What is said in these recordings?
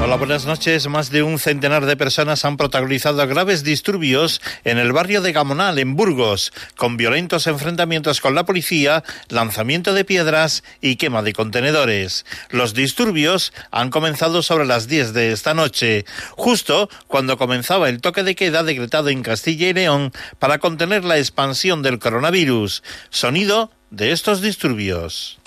Hola, buenas noches. Más de un centenar de personas han protagonizado graves disturbios en el barrio de Gamonal, en Burgos, con violentos enfrentamientos con la policía, lanzamiento de piedras y quema de contenedores. Los disturbios han comenzado sobre las 10 de esta noche, justo cuando comenzaba el toque de queda decretado en Castilla y León para contener la expansión del coronavirus. Sonido de estos disturbios.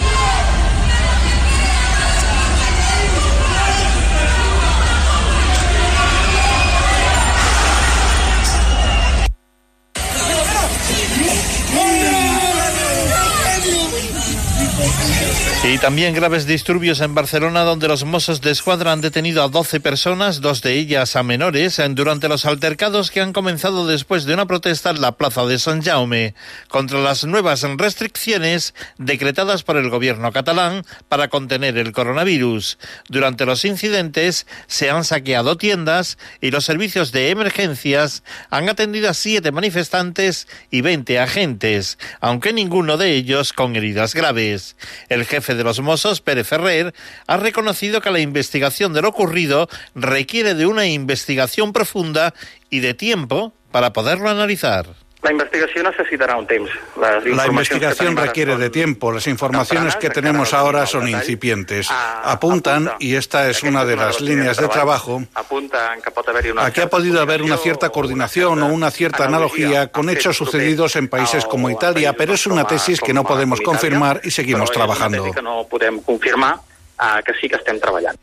Y también graves disturbios en Barcelona, donde los mozos de escuadra han detenido a 12 personas, dos de ellas a menores, durante los altercados que han comenzado después de una protesta en la plaza de San Jaume contra las nuevas restricciones decretadas por el gobierno catalán para contener el coronavirus. Durante los incidentes se han saqueado tiendas y los servicios de emergencias han atendido a siete manifestantes y 20 agentes, aunque ninguno de ellos con heridas graves. El jefe de los Mossos, Pérez Ferrer, ha reconocido que la investigación de lo ocurrido requiere de una investigación profunda y de tiempo para poderlo analizar. La investigación necesitará un tiempo. La investigación requiere de tiempo. Las informaciones que tenemos ahora son incipientes. Apuntan, y esta es una de las líneas de trabajo, a que ha podido haber una cierta coordinación o una cierta analogía con hechos sucedidos en países como Italia, pero es una tesis que no podemos confirmar y seguimos trabajando que sí que.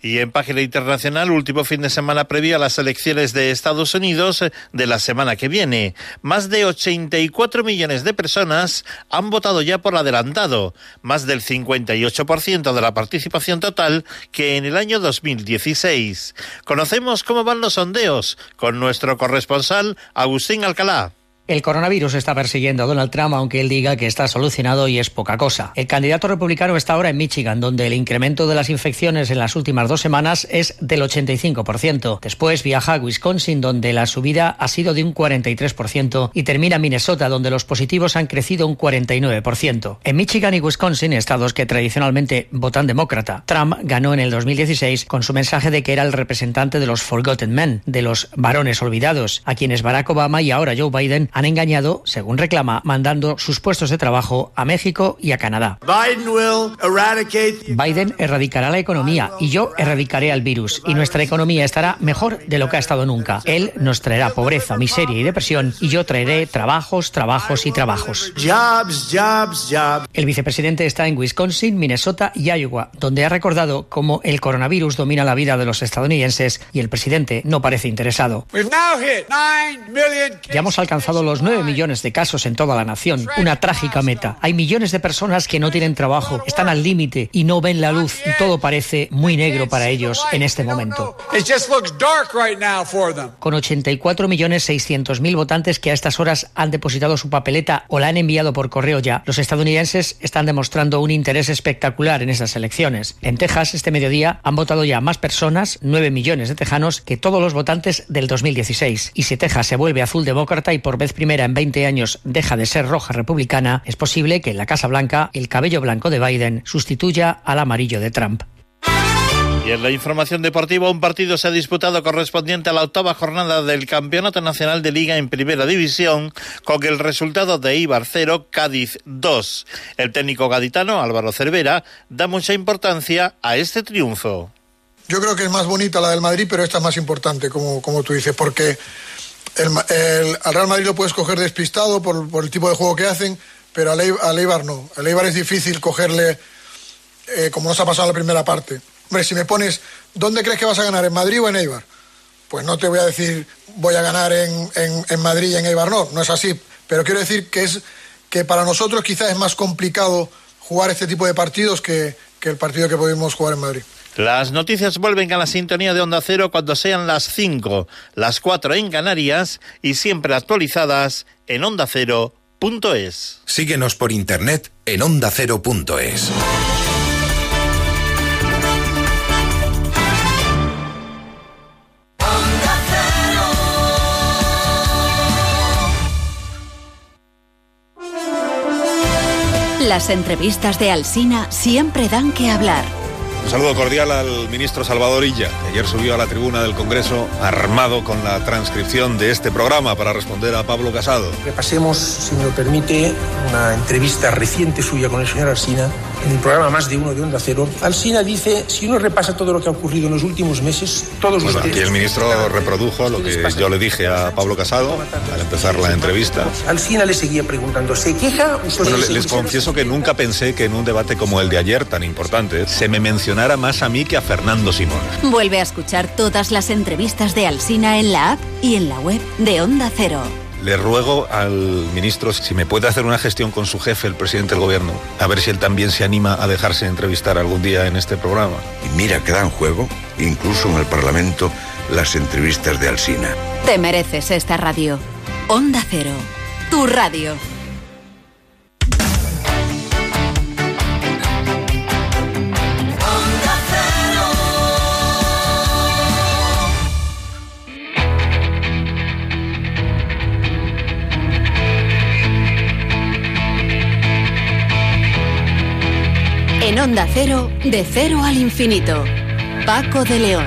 Y en página internacional, último fin de semana previo a las elecciones de Estados Unidos eh, de la semana que viene. Más de 84 millones de personas han votado ya por adelantado, más del 58% de la participación total que en el año 2016. Conocemos cómo van los sondeos con nuestro corresponsal Agustín Alcalá. El coronavirus está persiguiendo a Donald Trump, aunque él diga que está solucionado y es poca cosa. El candidato republicano está ahora en Michigan, donde el incremento de las infecciones en las últimas dos semanas es del 85%. Después viaja a Wisconsin, donde la subida ha sido de un 43%, y termina en Minnesota, donde los positivos han crecido un 49%. En Michigan y Wisconsin, estados que tradicionalmente votan demócrata, Trump ganó en el 2016 con su mensaje de que era el representante de los Forgotten Men, de los varones olvidados, a quienes Barack Obama y ahora Joe Biden han engañado, según reclama, mandando sus puestos de trabajo a México y a Canadá. Biden erradicará la economía y yo erradicaré al virus y nuestra economía estará mejor de lo que ha estado nunca. Él nos traerá pobreza, miseria y depresión y yo traeré trabajos, trabajos y trabajos. El vicepresidente está en Wisconsin, Minnesota y Iowa, donde ha recordado cómo el coronavirus domina la vida de los estadounidenses y el presidente no parece interesado. Ya hemos alcanzado los 9 millones de casos en toda la nación. Una trágica meta. Hay millones de personas que no tienen trabajo, están al límite y no ven la luz y todo parece muy negro para ellos en este momento. Con 84 millones 600 mil votantes que a estas horas han depositado su papeleta o la han enviado por correo ya, los estadounidenses están demostrando un interés espectacular en esas elecciones. En Texas, este mediodía, han votado ya más personas, 9 millones de tejanos, que todos los votantes del 2016. Y si Texas se vuelve azul demócrata y por vez primera en 20 años deja de ser roja republicana, es posible que en la Casa Blanca el cabello blanco de Biden sustituya al amarillo de Trump. Y en la información deportiva, un partido se ha disputado correspondiente a la octava jornada del Campeonato Nacional de Liga en Primera División, con el resultado de Ibar 0, Cádiz 2. El técnico gaditano, Álvaro Cervera, da mucha importancia a este triunfo. Yo creo que es más bonita la del Madrid, pero esta es más importante, como, como tú dices, porque el, al Real Madrid lo puedes coger despistado por, el tipo de juego que hacen, pero al, Eibar no. Al Eibar es difícil cogerle eh, como nos ha pasado en la primera parte. Hombre, si me pones, ¿dónde crees que vas a ganar? ¿En Madrid o en Eibar? Pues no te voy a decir, voy a ganar en, en, Madrid y en Eibar, no, no es así. Pero quiero decir que, es, que para nosotros quizás es más complicado jugar este tipo de partidos que, que el partido que pudimos jugar en Madrid. Las noticias vuelven a la sintonía de Onda Cero cuando sean las 5, las 4 en Canarias y siempre actualizadas en Onda ondacero.es. Síguenos por internet en ondacero.es. Las entrevistas de Alsina siempre dan que hablar. Un saludo cordial al ministro Salvador Illa, que ayer subió a la tribuna del Congreso armado con la transcripción de este programa para responder a Pablo Casado. Repasemos, si me lo permite, una entrevista reciente suya con el señor Alsina en el programa Más de Uno de Onda Cero. Alsina dice, si uno repasa todo lo que ha ocurrido en los últimos meses, todos bueno, los... Aquí el ministro reprodujo lo que yo le dije a Pablo Casado al empezar la entrevista. Alsina le seguía preguntando, ¿se queja? Bueno, les confieso que nunca pensé que en un debate como el de ayer, tan importante, se me más a mí que a Fernando Simón. Vuelve a escuchar todas las entrevistas de Alsina en la app y en la web de Onda Cero. Le ruego al ministro si me puede hacer una gestión con su jefe, el presidente del gobierno, a ver si él también se anima a dejarse entrevistar algún día en este programa. Y mira que dan juego, incluso en el Parlamento, las entrevistas de Alsina. Te mereces esta radio. Onda Cero, tu radio. En Onda Cero, de cero al infinito. Paco de León.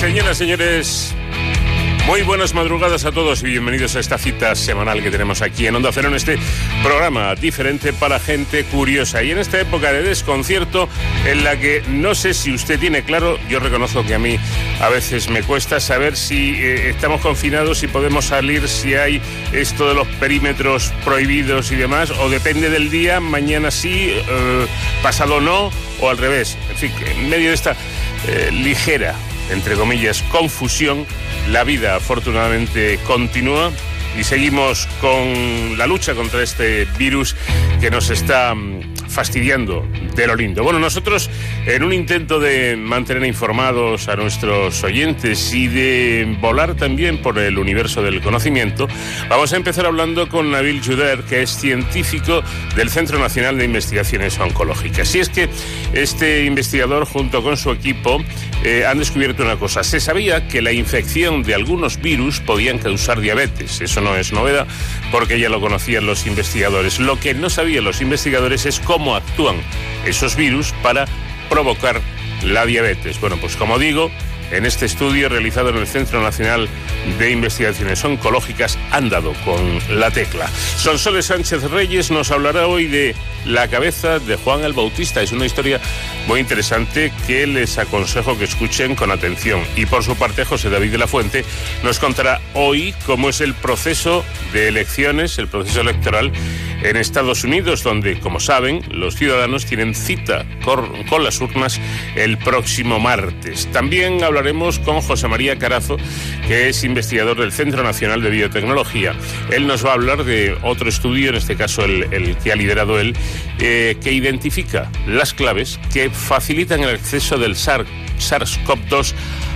Señoras, señores, muy buenas madrugadas a todos y bienvenidos a esta cita semanal que tenemos aquí en Onda Cero en este programa diferente para gente curiosa y en esta época de desconcierto en la que no sé si usted tiene claro, yo reconozco que a mí a veces me cuesta saber si eh, estamos confinados, si podemos salir, si hay esto de los perímetros prohibidos y demás, o depende del día, mañana sí, eh, pasado no, o al revés. En fin, en medio de esta eh, ligera entre comillas, confusión, la vida afortunadamente continúa y seguimos con la lucha contra este virus que nos está fastidiando de lo lindo. Bueno, nosotros en un intento de mantener informados a nuestros oyentes y de volar también por el universo del conocimiento, vamos a empezar hablando con Nabil Juder, que es científico del Centro Nacional de Investigaciones Oncológicas. Y es que este investigador junto con su equipo eh, han descubierto una cosa. Se sabía que la infección de algunos virus podían causar diabetes. Eso no es novedad porque ya lo conocían los investigadores. Lo que no sabían los investigadores es cómo actúan esos virus para provocar la diabetes. Bueno, pues como digo, en este estudio realizado en el Centro Nacional de Investigaciones Oncológicas han dado con la tecla. Sonsoles Sánchez Reyes nos hablará hoy de la cabeza de Juan el Bautista. Es una historia muy interesante que les aconsejo que escuchen con atención. Y por su parte, José David de la Fuente nos contará hoy cómo es el proceso de elecciones, el proceso electoral en Estados Unidos, donde, como saben, los ciudadanos tienen cita con, las urnas el próximo martes. También hablaremos con José María Carazo, que es investigador del Centro Nacional de Biotecnología. Él nos va a hablar de otro estudio, en este caso el, el que ha liderado él, eh, que identifica las claves que facilitan el acceso del SARS-CoV-2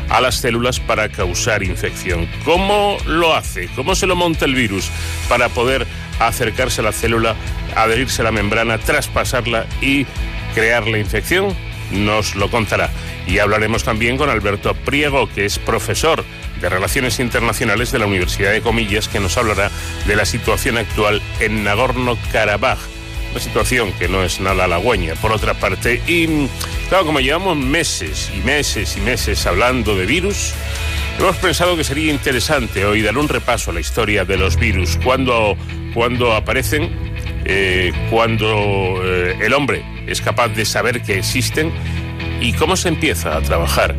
a las células para causar infección. ¿Cómo lo hace? ¿Cómo se lo monta el virus para poder acercarse a la célula, adherirse a la membrana, traspasarla y crear la infección? Nos lo contará. Y hablaremos también con Alberto Priego, que es profesor de Relaciones Internacionales de la Universidad de Comillas, que nos hablará de la situación actual en Nagorno-Karabaj una situación que no es nada halagüeña, por otra parte. Y claro, como llevamos meses y meses y meses hablando de virus, hemos pensado que sería interesante hoy dar un repaso a la historia de los virus, cuando, cuando aparecen, eh, cuando eh, el hombre es capaz de saber que existen y cómo se empieza a trabajar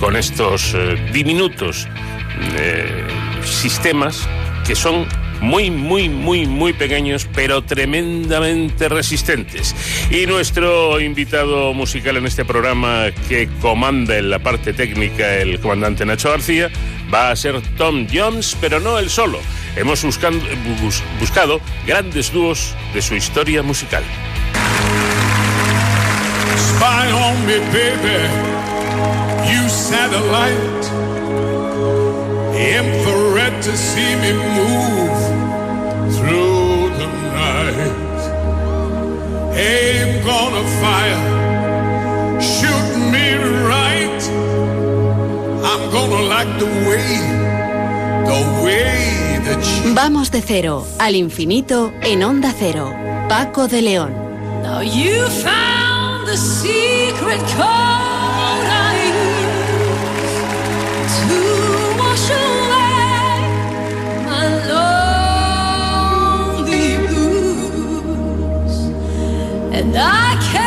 con estos eh, diminutos sistemas que son muy, muy, muy, muy pequeños, pero tremendamente resistentes. Y nuestro invitado musical en este programa que comanda en la parte técnica el comandante Nacho García va a ser Tom Jones, pero no él solo. Hemos buscado grandes dúos de su historia musical. Spy on me, baby. You satellite. Infrared to see me move through the night. Aim gonna fire. Shoot me right. I'm gonna like the way, the way that you. Vamos de cero al infinito en Onda Cero. Paco de León. Now you found the secret code and I can't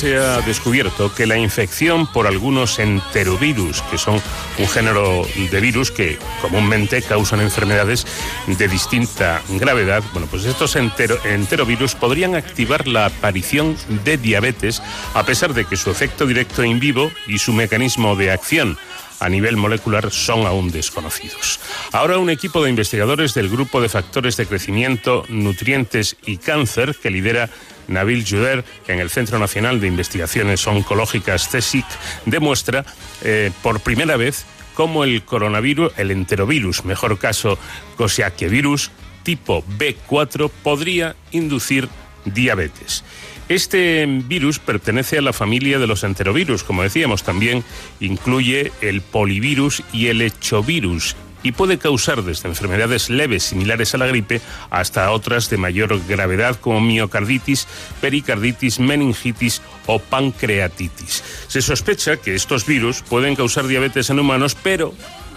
se ha descubierto que la infección por algunos enterovirus, que son un género de virus que comúnmente causan enfermedades de distinta gravedad, bueno, pues estos entero- enterovirus podrían activar la aparición de diabetes a pesar de que su efecto directo in vivo y su mecanismo de acción a nivel molecular son aún desconocidos. Ahora un equipo de investigadores del Grupo de Factores de Crecimiento, Nutrientes y Cáncer que lidera Nabil Juder en el Centro Nacional de Investigaciones Oncológicas CSIC demuestra eh, por primera vez cómo el coronavirus, el enterovirus, mejor caso Coxiaquevirus tipo B4 podría inducir diabetes. Este virus pertenece a la familia de los enterovirus, como decíamos, también incluye el polivirus y el hechovirus y puede causar desde enfermedades leves similares a la gripe hasta otras de mayor gravedad como miocarditis, pericarditis, meningitis o pancreatitis. Se sospecha que estos virus pueden causar diabetes en humanos, pero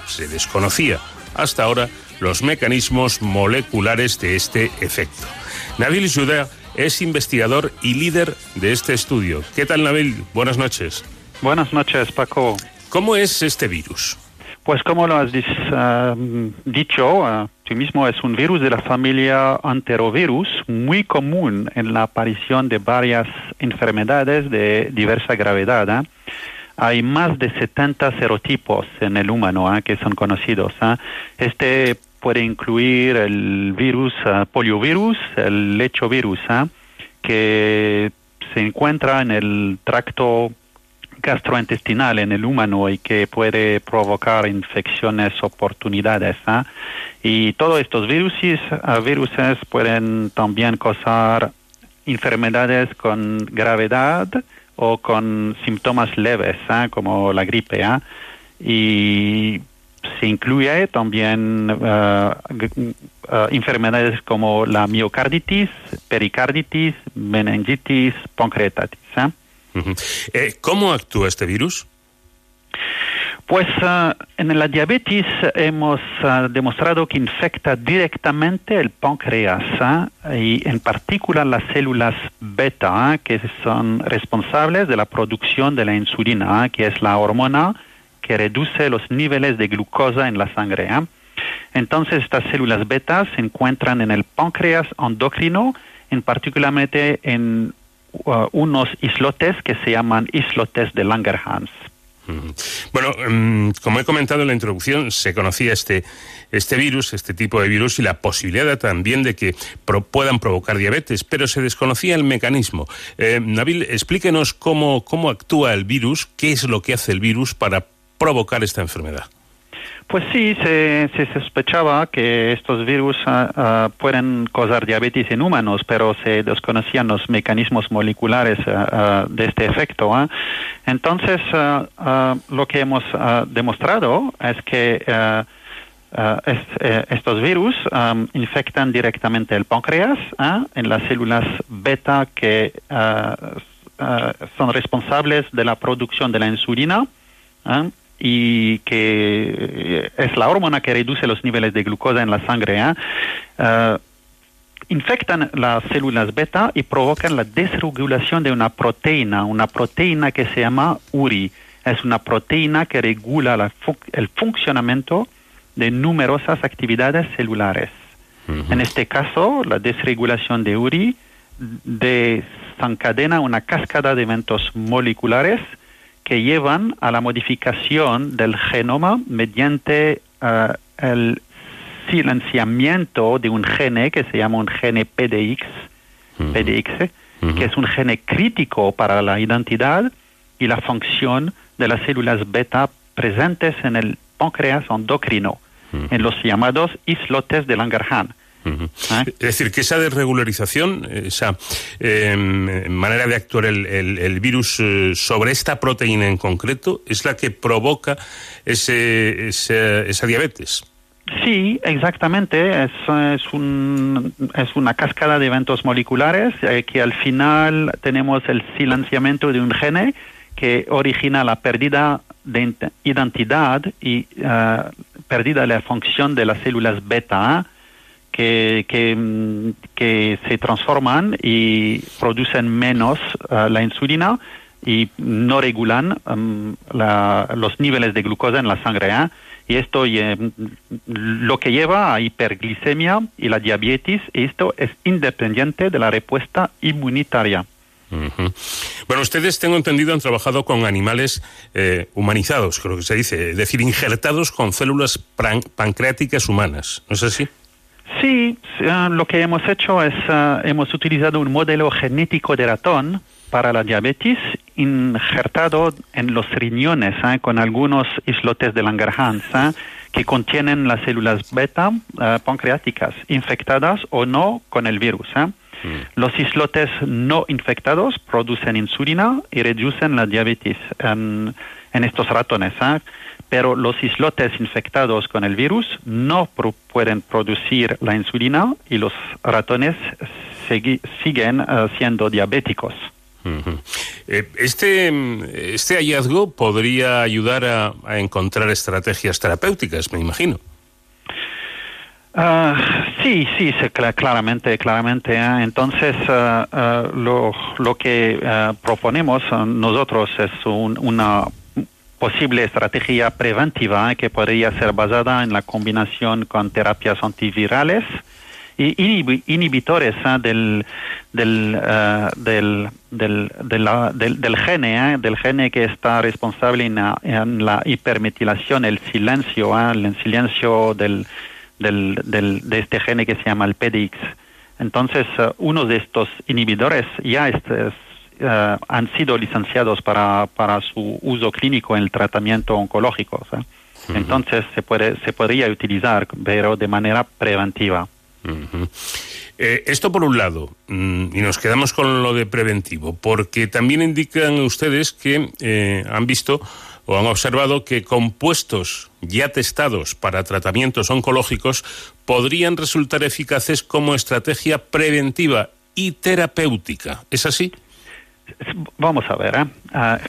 se desconocía hasta ahora los mecanismos moleculares de este efecto. Nabil Judea es investigador y líder de este estudio. ¿Qué tal, Nabil? Buenas noches. Buenas noches, Paco. ¿Cómo es este virus? Pues como lo has ah, dicho, ah, tú mismo es un virus de la familia enterovirus muy común en la aparición de varias enfermedades de diversa gravedad. ¿ah? Hay más de 70 serotipos en el humano ¿ah? que son conocidos. ¿ah? Este puede incluir el virus ah, poliovirus, el lechovirus, ¿ah? que se encuentra en el tracto gastrointestinal en el humano y que puede provocar infecciones oportunidades. ¿ah? Y todos estos viruses, ah, viruses pueden también causar enfermedades con gravedad o con síntomas leves, ¿ah? como la gripe. ¿ah? Y se incluye también ah, enfermedades como la miocarditis, pericarditis, meningitis, pancreatitis. Eh, ¿Cómo actúa este virus? Pues ah, en la diabetes hemos ah, demostrado que infecta directamente el páncreas ah, y en particular las células beta que son responsables de la producción de la insulina, que es la hormona que reduce los niveles de glucosa en la sangre. Entonces estas células beta se encuentran en el páncreas endocrino, en particularmente en uh, unos islotes que se llaman islotes de Langerhans. Bueno, mm, como he comentado en la introducción, se conocía este, este virus, este tipo de virus, y la posibilidad también de que puedan provocar diabetes, pero se desconocía el mecanismo. Eh, Nabil, explíquenos cómo, cómo actúa el virus, qué es lo que hace el virus para provocar esta enfermedad. Pues sí, se, sospechaba que estos virus ah, ah, pueden causar diabetes en humanos, pero se desconocían los mecanismos moleculares ah, de este efecto. Entonces, lo que hemos demostrado es que eh, estos virus infectan directamente el páncreas en las células beta que son responsables de la producción de la insulina y que es la hormona que reduce los niveles de glucosa en la sangre, ¿eh? Eh, infectan las células beta y provocan la desregulación de una proteína, una proteína que se llama URI. Es una proteína que regula el funcionamiento de numerosas actividades celulares. En este caso, la desregulación de URI desencadena una cascada de eventos moleculares que llevan a la modificación del genoma mediante eh, el silenciamiento de un gene que se llama un gene PDX, PDX que es un gene crítico para la identidad y la función de las células beta presentes en el páncreas endocrino, en los llamados islotes de Langerhans. ¿Ah? Es decir, que esa desregularización, esa em, manera de actuar el, virus eh, sobre esta proteína en concreto, es la que provoca ese, esa diabetes. Sí, exactamente. Es, es, un, es una cascada de eventos moleculares eh, que al final tenemos el silenciamiento de un gene que origina la pérdida de identidad y uh, pérdida de la función de las células beta que, que, se transforman y producen menos uh, la insulina y no regulan um, los niveles de glucosa en la sangre. ¿eh? Y esto lo que lleva a hiperglicemia y la diabetes, y esto es independiente de la respuesta inmunitaria. Bueno, ustedes, tengo entendido, han trabajado con animales eh, humanizados, creo que se dice, es decir, injertados con células pancreáticas humanas, ¿no es así? Sí, eh, lo que hemos hecho es, eh, hemos utilizado un modelo genético de ratón para la diabetes injertado en los riñones eh, con algunos islotes de Langerhans que contienen las células beta pancreáticas infectadas o no con el virus. Mm. Los islotes no infectados producen insulina y reducen la diabetes en, en estos ratones pero los islotes infectados con el virus no pueden producir la insulina y los ratones siguen eh, siendo diabéticos. Eh, este, este hallazgo podría ayudar a, encontrar estrategias terapéuticas, me imagino. Ah, sí, sí, claramente, claramente. ¿eh? Entonces, lo, lo, que proponemos nosotros es una posible estrategia preventiva que podría ser basada en la combinación con terapias antivirales y inhibitores del, del, uh, del, del, del, del, gene, ¿eh? del gene que está responsable en la, hipermetilación, el silencio, ¿eh? el silencio del, del, del, de este gene que se llama el PDX. Entonces, uno de estos inhibidores ya es eh, han sido licenciados para, para su uso clínico en el tratamiento oncológico. Entonces se, puede, se podría utilizar, pero de manera preventiva. Eh, esto por un lado, mm, y nos quedamos con lo de preventivo, porque también indican ustedes que eh, han visto o han observado que compuestos ya testados para tratamientos oncológicos podrían resultar eficaces como estrategia preventiva y terapéutica. ¿Es así? Vamos a ver, ¿eh? Ah,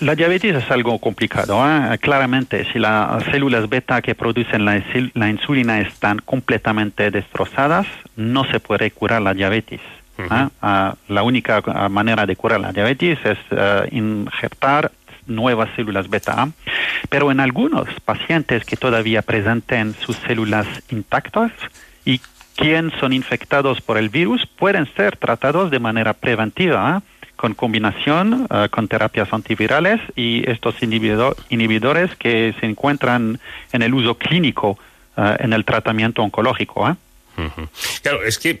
la diabetes es algo complicado. ¿eh? Claramente, si las células beta que producen la, insulina están completamente destrozadas, no se puede curar la diabetes. ¿eh? Ah, la única manera de curar la diabetes es injertar nuevas células beta. Pero en algunos pacientes que todavía presenten sus células intactas y quien son infectados por el virus pueden ser tratados de manera preventiva con combinación con terapias antivirales y estos inhibidores que se encuentran en el uso clínico en el tratamiento oncológico. Claro, es que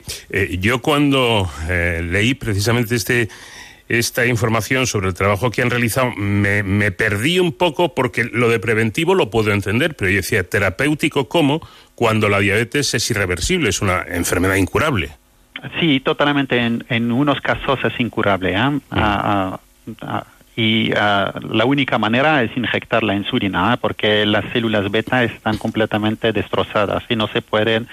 yo cuando leí precisamente este esta información sobre el trabajo que han realizado, me, me, perdí un poco porque lo de preventivo lo puedo entender, pero yo decía, terapéutico cómo cuando la diabetes es irreversible, es una enfermedad incurable. Sí, totalmente. En, en unos casos es incurable. ¿eh? Mm. Ah, ah, ah, y la única manera es inyectar la insulina, porque las células beta están completamente destrozadas y no se pueden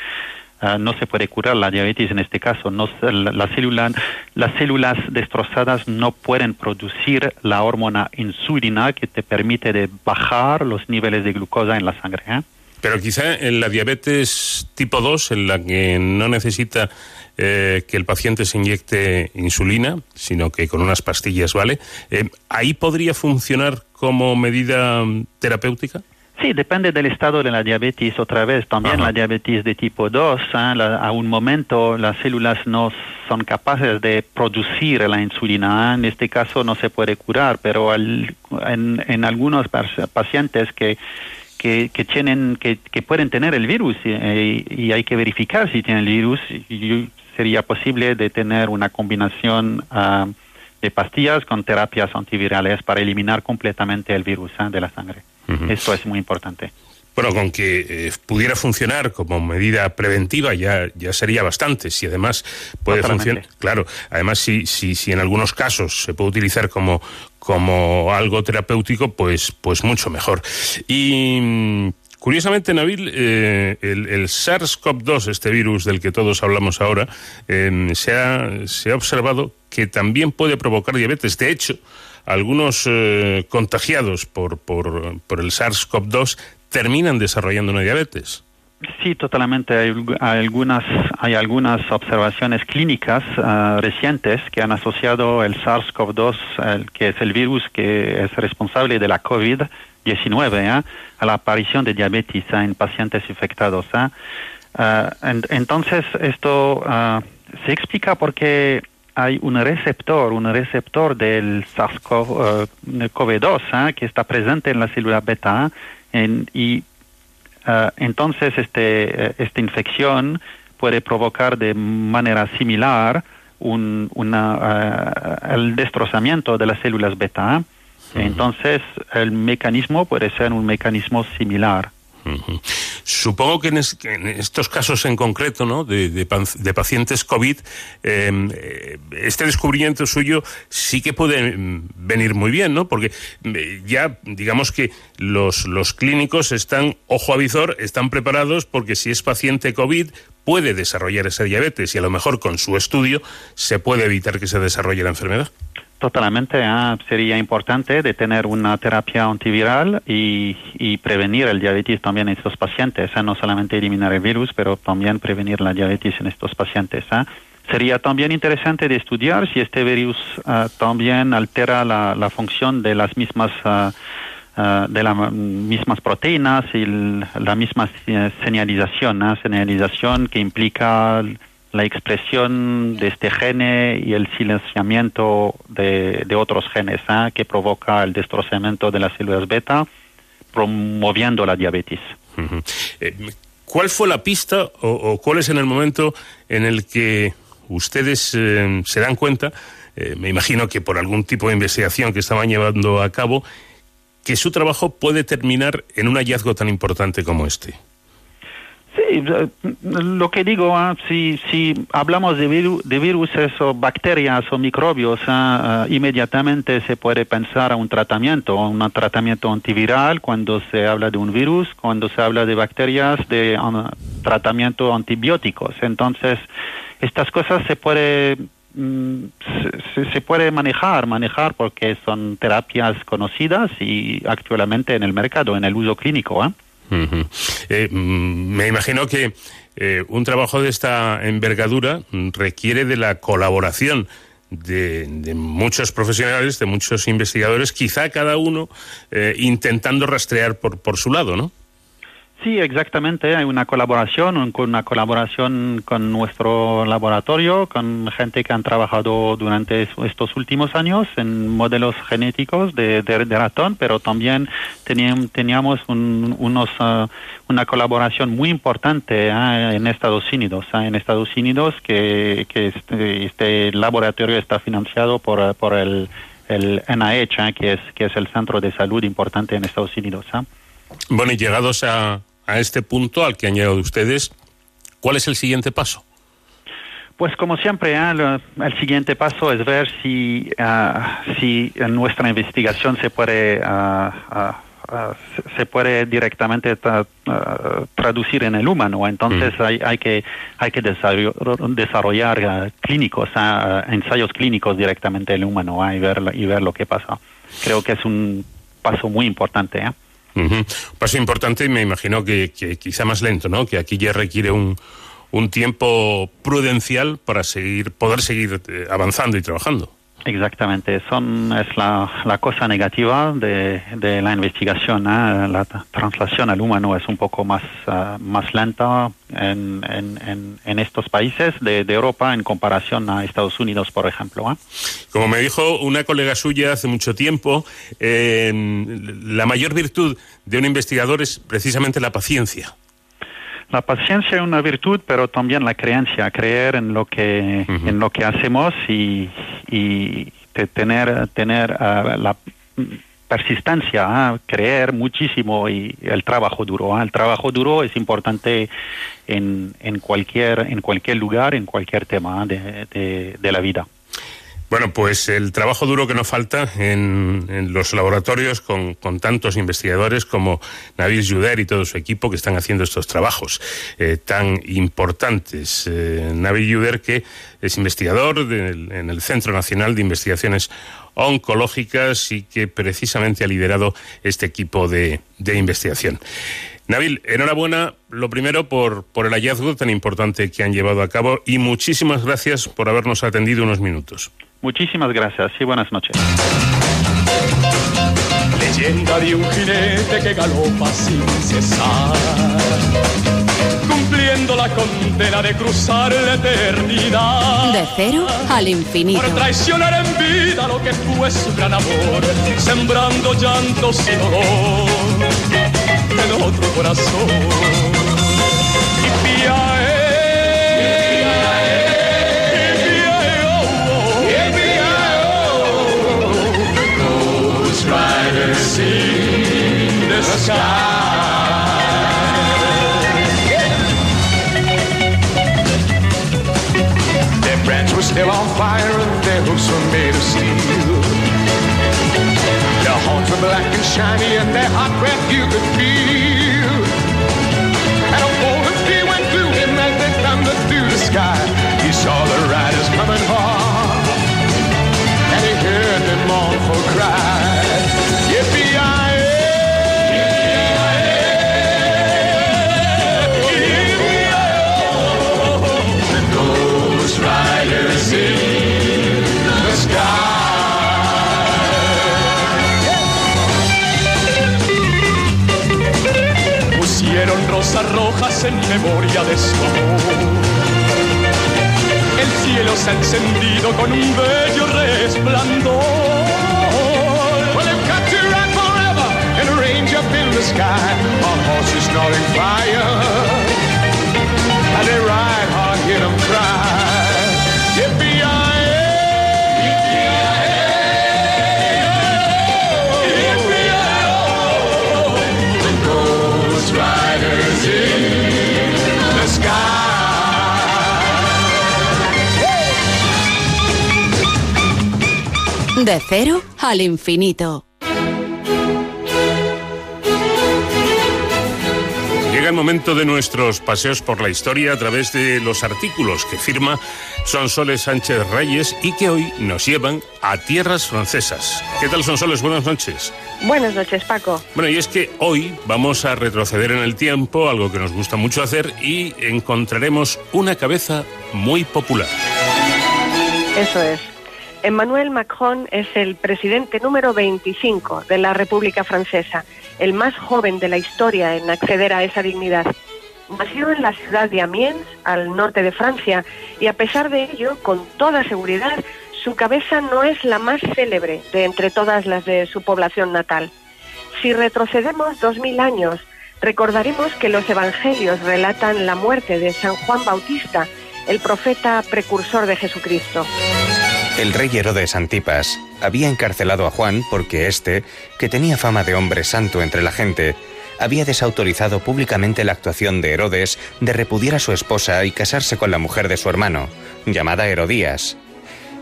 Ah, no se puede curar la diabetes en este caso. No, la, célula, las células destrozadas no pueden producir la hormona insulina que te permite de bajar los niveles de glucosa en la sangre. ¿eh? Pero quizá en la diabetes tipo 2, en la que no necesita eh, que el paciente se inyecte insulina, sino que con unas pastillas vale, eh, ¿ahí podría funcionar como medida terapéutica? Sí, depende del estado de la diabetes otra vez. También la diabetes de tipo 2, ¿eh? a un momento las células no son capaces de producir la insulina. ¿eh? En este caso no se puede curar, pero en, en, algunos pacientes que, que, que tienen, que, que, pueden tener el virus y, hay que verificar si tienen el virus, sería posible de tener una combinación uh, de pastillas con terapias antivirales para eliminar completamente el virus ¿eh? de la sangre. Esto es muy importante. Bueno, con que eh, pudiera funcionar como medida preventiva ya, ya sería bastante. Si además puede funcionar, claro, además si, si, si en algunos casos se puede utilizar como, como algo terapéutico, pues, pues mucho mejor. Y mm, Curiosamente, Nabil, eh, el, SARS-CoV-2, este virus del que todos hablamos ahora, em, se, ha, se, ha, observado que también puede provocar diabetes. De hecho, algunos eh, contagiados por, por, por el SARS-CoV-2 terminan desarrollando una diabetes. Sí, totalmente. Hay, algunas, hay algunas observaciones clínicas uh, recientes que han asociado el SARS-CoV-2, que es el virus que es responsable de la COVID-19, ¿eh? a la aparición de diabetes ¿eh? en pacientes infectados. ¿eh? En, entonces, esto uh, se explica porque hay un receptor, un receptor del SARS-CoV-2 uh, que está presente en la célula beta en, y uh, entonces este, esta infección puede provocar de manera similar un, una, el destrozamiento de las células beta. Entonces el mecanismo puede ser un mecanismo similar. Supongo que en, estos casos en concreto, ¿no? De, pacientes COVID, em, eh, este descubrimiento suyo sí que puede mm, venir muy bien, ¿no? Porque eh, ya, digamos que los, los clínicos están, ojo a visor, están preparados porque si es paciente COVID puede desarrollar esa diabetes y a lo mejor con su estudio se puede evitar que se desarrolle la enfermedad. Totalmente, ah, sería importante de tener una terapia antiviral y, y, prevenir el diabetes también en estos pacientes, ah, no solamente eliminar el virus, pero también prevenir la diabetes en estos pacientes. Ah. Sería también interesante de estudiar si este virus también altera la, la, función de las mismas de las mismas proteínas y la misma señalización, señalización que implica la expresión de este gene y el silenciamiento de, de otros genes ¿eh? que provoca el destrozamiento de las células beta, promoviendo la diabetes. Eh, ¿Cuál fue la pista o, o, cuál es en el momento en el que ustedes eh, se dan cuenta, eh, me imagino que por algún tipo de investigación que estaban llevando a cabo, que su trabajo puede terminar en un hallazgo tan importante como este? Sí, lo que digo, ah, si, si hablamos de, de virus o bacterias o microbios, ah, inmediatamente se puede pensar a un tratamiento, un tratamiento antiviral cuando se habla de un virus, cuando se habla de bacterias, de tratamiento antibióticos. Entonces, estas cosas se puede mm, se, se, puede manejar, manejar porque son terapias conocidas y actualmente en el mercado, en el uso clínico. ¿eh? Eh, mm, me imagino que eh, un trabajo de esta envergadura requiere de la colaboración de, de, muchos profesionales, de muchos investigadores, quizá cada uno eh, intentando rastrear por, por su lado, ¿no? Sí, exactamente. Hay una colaboración, una colaboración con nuestro laboratorio, con gente que han trabajado durante es- estos últimos años en modelos genéticos de, de- ratón, pero también teníamos, un- unos, ah, una colaboración muy importante ah, en Estados Unidos. ah, en Estados Unidos que, que este, este laboratorio está financiado por, el, el NIH, que, es, que es el centro de salud importante en Estados Unidos. Bueno, y llegados a, a este punto al que han llegado ustedes, ¿cuál es el siguiente paso? Pues como siempre, ¿eh? El siguiente paso es ver si, ah, si nuestra investigación se puede, ah, ah, se- puede directamente tra- traducir en el humano. Entonces hay, hay que, hay que desarrollar, clínicos, ensayos clínicos directamente en el humano ah, y, ver, y ver lo que pasa. Creo que es un paso muy importante. ¿eh? Ujú. Paso importante y me imagino que, que quizá más lento, ¿no? Que aquí ya requiere un, un tiempo prudencial para seguir, poder seguir eh, avanzando y trabajando. Exactamente, son, es la, la cosa negativa de, de la investigación. ¿eh? La tra- translación al humano es un poco más, ah, más lenta en, en, en, en estos países de, de Europa en comparación a Estados Unidos, por ejemplo. ¿eh? Como me dijo una colega suya hace mucho tiempo, eh, la mayor virtud de un investigador es precisamente la paciencia. La paciencia es una virtud, pero también la creencia, creer en lo que, en lo que hacemos y, y te- tener, tener ah, la persistencia, creer muchísimo y el trabajo duro. ah. El trabajo duro es importante en, en, cualquier, en cualquier lugar, en cualquier tema de, de, de la vida. Bueno, pues el trabajo duro que nos falta en, en los laboratorios con, tantos investigadores como Nabil Juder y todo su equipo que están haciendo estos trabajos eh, tan importantes. Eh, Nabil que es investigador del- en el Centro Nacional de Investigaciones Oncológicas y que precisamente ha liderado este equipo de, de investigación. Nabil, enhorabuena, lo primero, por, por el hallazgo tan importante que han llevado a cabo y muchísimas gracias por habernos atendido unos minutos. Muchísimas gracias y buenas noches. Leyenda de un jinete que galopa sin cesar, cumpliendo la condena de cruzar la eternidad. De cero al infinito. Por traicionar en vida lo que fue su gran amor, sembrando llanto sin dolor en otro corazón. Y Ghost riders the sky. Their brands were still on fire and their hooves were made of steel. Their horns were black and shiny and their hot breath you could feel. And a golden spear went through him as they thundered through the sky. He saw the riders coming hard, and he heard their mournful cry. Rojas en memoria de su amor. El cielo se ha encendido con un bello resplandor. Well, they've got to ride forever and range up in the sky on horses snorting fire. And they ride hard, hear them cry. De cero al infinito. Llega el momento de nuestros paseos por la historia a través de los artículos que firma Sonsoles Sánchez Reyes y que hoy nos llevan a tierras francesas. ¿Qué tal, Sonsoles? Buenas noches. Buenas noches, Paco. Bueno, y es que hoy vamos a retroceder en el tiempo, algo que nos gusta mucho hacer, y encontraremos una cabeza muy popular. Eso es. Emmanuel Macron es el presidente número 25 de la República Francesa, el más joven de la historia en acceder a esa dignidad. Nació en la ciudad de Amiens, al norte de Francia, y a pesar de ello, con toda seguridad, su cabeza no es la más célebre de entre todas las de su población natal. Si retrocedemos dos mil años, recordaremos que los evangelios relatan la muerte de San Juan Bautista, el profeta precursor de Jesucristo. El rey Herodes Antipas había encarcelado a Juan porque éste, que tenía fama de hombre santo entre la gente, había desautorizado públicamente la actuación de Herodes de repudiar a su esposa y casarse con la mujer de su hermano, llamada Herodías.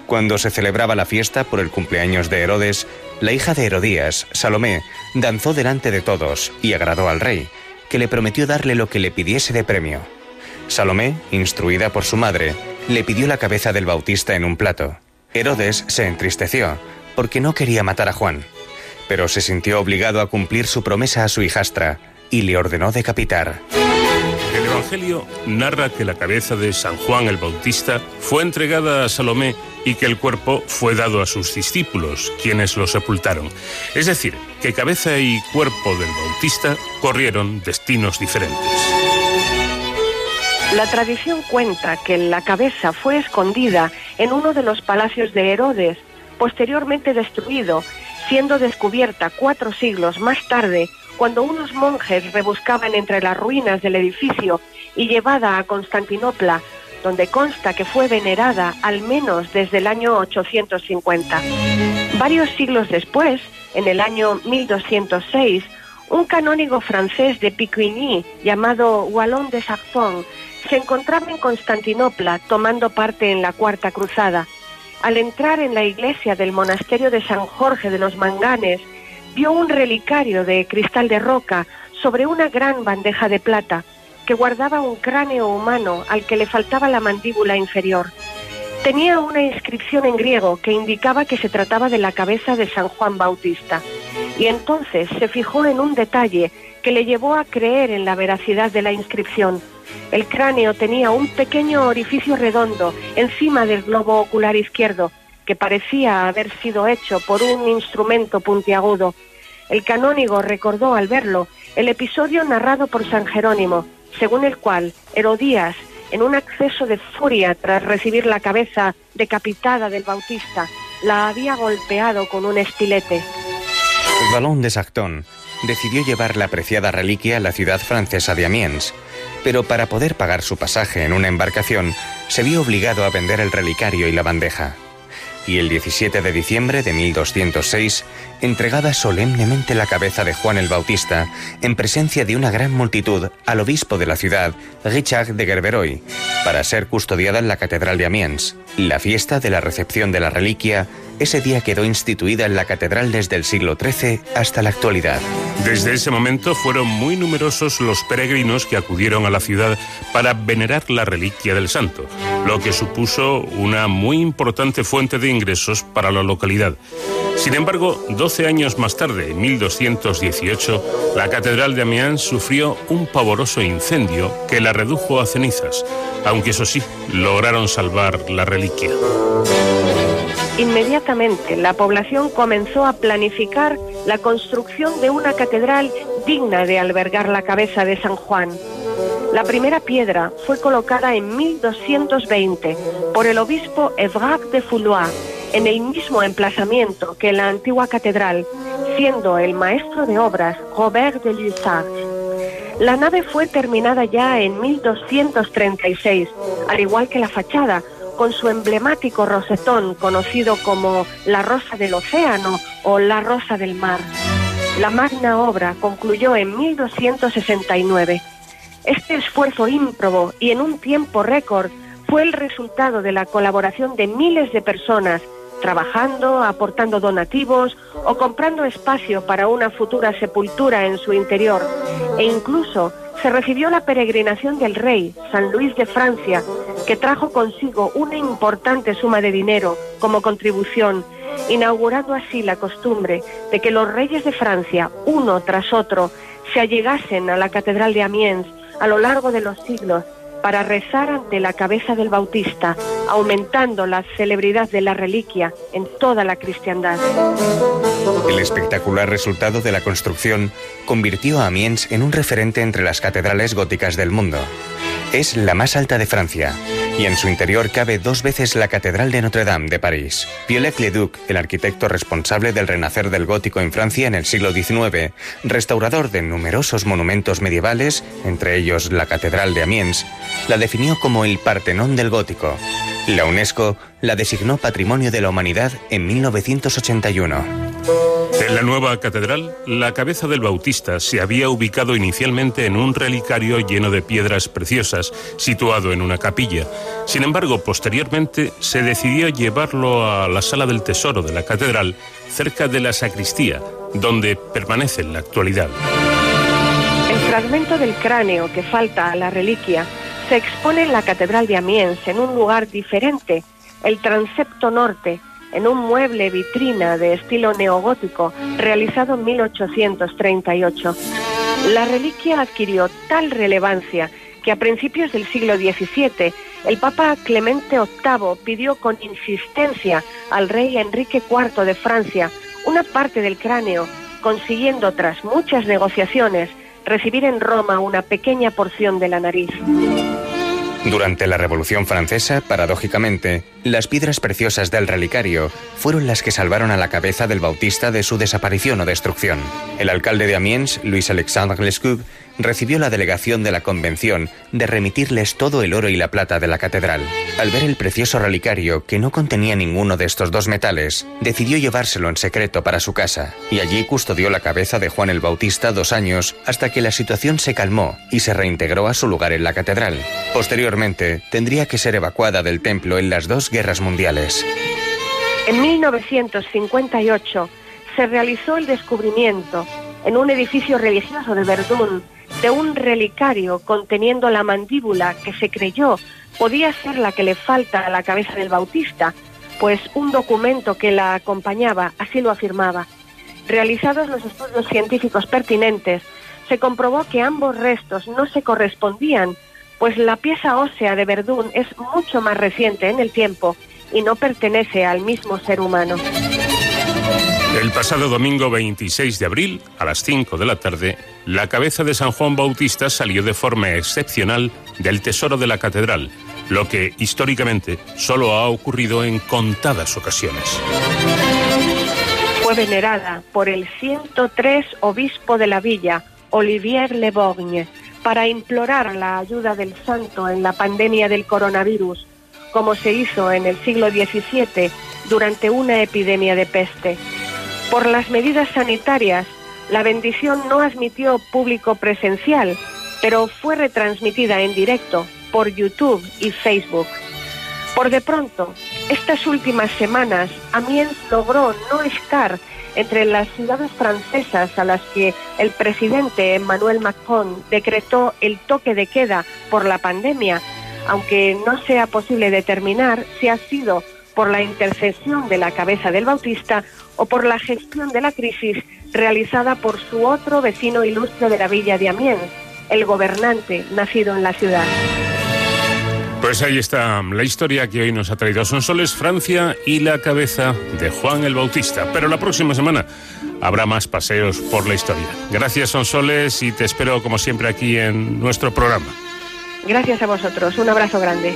Cuando se celebraba la fiesta por el cumpleaños de Herodes, la hija de Herodías, Salomé, danzó delante de todos y agradó al rey, que le prometió darle lo que le pidiese de premio. Salomé, instruida por su madre, le pidió la cabeza del Bautista en un plato. Herodes se entristeció, porque no quería matar a Juan, pero se sintió obligado a cumplir su promesa a su hijastra y le ordenó decapitar. El Evangelio narra que la cabeza de San Juan el Bautista fue entregada a Salomé y que el cuerpo fue dado a sus discípulos, quienes lo sepultaron. Es decir, que cabeza y cuerpo del Bautista corrieron destinos diferentes. La tradición cuenta que la cabeza fue escondida en uno de los palacios de Herodes, posteriormente destruido, siendo descubierta cuatro siglos más tarde cuando unos monjes rebuscaban entre las ruinas del edificio y llevada a Constantinopla, donde consta que fue venerada al menos desde el año 850. Varios siglos después, en el año 1206, un canónigo francés de Picquigny llamado Wallon de Saxon se encontraba en Constantinopla tomando parte en la Cuarta Cruzada. Al entrar en la iglesia del monasterio de San Jorge de los Manganes, vio un relicario de cristal de roca sobre una gran bandeja de plata que guardaba un cráneo humano al que le faltaba la mandíbula inferior. Tenía una inscripción en griego que indicaba que se trataba de la cabeza de San Juan Bautista. Y entonces se fijó en un detalle que le llevó a creer en la veracidad de la inscripción. El cráneo tenía un pequeño orificio redondo encima del globo ocular izquierdo, que parecía haber sido hecho por un instrumento puntiagudo. El canónigo recordó al verlo el episodio narrado por San Jerónimo, según el cual Herodías, en un acceso de furia tras recibir la cabeza decapitada del Bautista, la había golpeado con un estilete. El balón de Sactón decidió llevar la apreciada reliquia a la ciudad francesa de Amiens, pero para poder pagar su pasaje en una embarcación, se vio obligado a vender el relicario y la bandeja. Y el 17 de diciembre de 1206, entregada solemnemente la cabeza de Juan el Bautista, en presencia de una gran multitud, al obispo de la ciudad, Richard de Gerberoy, para ser custodiada en la Catedral de Amiens. La fiesta de la recepción de la reliquia ese día quedó instituida en la catedral desde el siglo XIII hasta la actualidad. Desde ese momento fueron muy numerosos los peregrinos que acudieron a la ciudad para venerar la reliquia del santo, lo que supuso una muy importante fuente de ingresos para la localidad. Sin embargo, 12 años más tarde, en 1218, la Catedral de Amiens sufrió un pavoroso incendio que la redujo a cenizas, aunque eso sí, lograron salvar la reliquia. Inmediatamente la población comenzó a planificar la construcción de una catedral digna de albergar la cabeza de San Juan. La primera piedra fue colocada en 1220 por el obispo Evrac de Foulois, en el mismo emplazamiento que la antigua catedral, siendo el maestro de obras Robert de Lussard. La nave fue terminada ya en 1236, al igual que la fachada, con su emblemático rosetón conocido como la Rosa del Océano o la Rosa del Mar. La magna obra concluyó en 1269. Este esfuerzo ímprobo y en un tiempo récord fue el resultado de la colaboración de miles de personas trabajando, aportando donativos o comprando espacio para una futura sepultura en su interior. E incluso se recibió la peregrinación del rey, San Luis de Francia, que trajo consigo una importante suma de dinero como contribución, inaugurando así la costumbre de que los reyes de Francia, uno tras otro, se allegasen a la Catedral de Amiens a lo largo de los siglos, para rezar ante la cabeza del Bautista, aumentando la celebridad de la reliquia en toda la cristiandad. El espectacular resultado de la construcción convirtió a Amiens en un referente entre las catedrales góticas del mundo. Es la más alta de Francia y en su interior cabe dos veces la Catedral de Notre Dame de París. Viollet Leduc, el arquitecto responsable del renacer del gótico en Francia en el siglo XIX, restaurador de numerosos monumentos medievales, entre ellos la Catedral de Amiens, la definió como el Partenón del gótico. La UNESCO la designó Patrimonio de la Humanidad en 1981. En la nueva catedral, la cabeza del Bautista se había ubicado inicialmente en un relicario lleno de piedras preciosas, situado en una capilla. Sin embargo, posteriormente se decidió llevarlo a la sala del tesoro de la catedral, cerca de la sacristía, donde permanece en la actualidad. El fragmento del cráneo que falta a la reliquia se expone en la Catedral de Amiens en un lugar diferente, el transepto norte, en un mueble vitrina de estilo neogótico realizado en 1838. La reliquia adquirió tal relevancia que a principios del siglo XVII el Papa Clemente VIII pidió con insistencia al rey Enrique IV de Francia una parte del cráneo, consiguiendo tras muchas negociaciones recibir en Roma una pequeña porción de la nariz. Durante la Revolución Francesa, paradójicamente, las piedras preciosas del relicario fueron las que salvaron a la cabeza del Bautista de su desaparición o destrucción. El alcalde de Amiens, Luis Alexandre Lescube, recibió la delegación de la convención de remitirles todo el oro y la plata de la catedral. Al ver el precioso relicario, que no contenía ninguno de estos dos metales, decidió llevárselo en secreto para su casa, y allí custodió la cabeza de Juan el Bautista dos años hasta que la situación se calmó y se reintegró a su lugar en la catedral. Posteriormente, tendría que ser evacuada del templo en las dos guerras mundiales. En 1958 se realizó el descubrimiento en un edificio religioso de Verdún de un relicario conteniendo la mandíbula que se creyó podía ser la que le falta a la cabeza del Bautista, pues un documento que la acompañaba así lo afirmaba. Realizados los estudios científicos pertinentes, se comprobó que ambos restos no se correspondían, pues la pieza ósea de Verdún es mucho más reciente en el tiempo y no pertenece al mismo ser humano. El pasado domingo 26 de abril, a las 5 de la tarde, la cabeza de San Juan Bautista salió de forma excepcional del tesoro de la catedral, lo que históricamente solo ha ocurrido en contadas ocasiones. Fue venerada por el 103 obispo de la villa, Olivier Le Borgne, para implorar la ayuda del santo en la pandemia del coronavirus, como se hizo en el siglo XVII durante una epidemia de peste. Por las medidas sanitarias, la bendición no admitió público presencial, pero fue retransmitida en directo por YouTube y Facebook. Por de pronto, estas últimas semanas, Amiens logró no estar entre las ciudades francesas a las que el presidente Emmanuel Macron decretó el toque de queda por la pandemia, aunque no sea posible determinar si ha sido por la intercesión de la cabeza del Bautista o por la gestión de la crisis realizada por su otro vecino ilustre de la villa de Amiens, el gobernante nacido en la ciudad. Pues ahí está la historia que hoy nos ha traído Sonsoles, Francia y la cabeza de Juan el Bautista. Pero la próxima semana habrá más paseos por la historia. Gracias Sonsoles y te espero como siempre aquí en nuestro programa. Gracias a vosotros, un abrazo grande.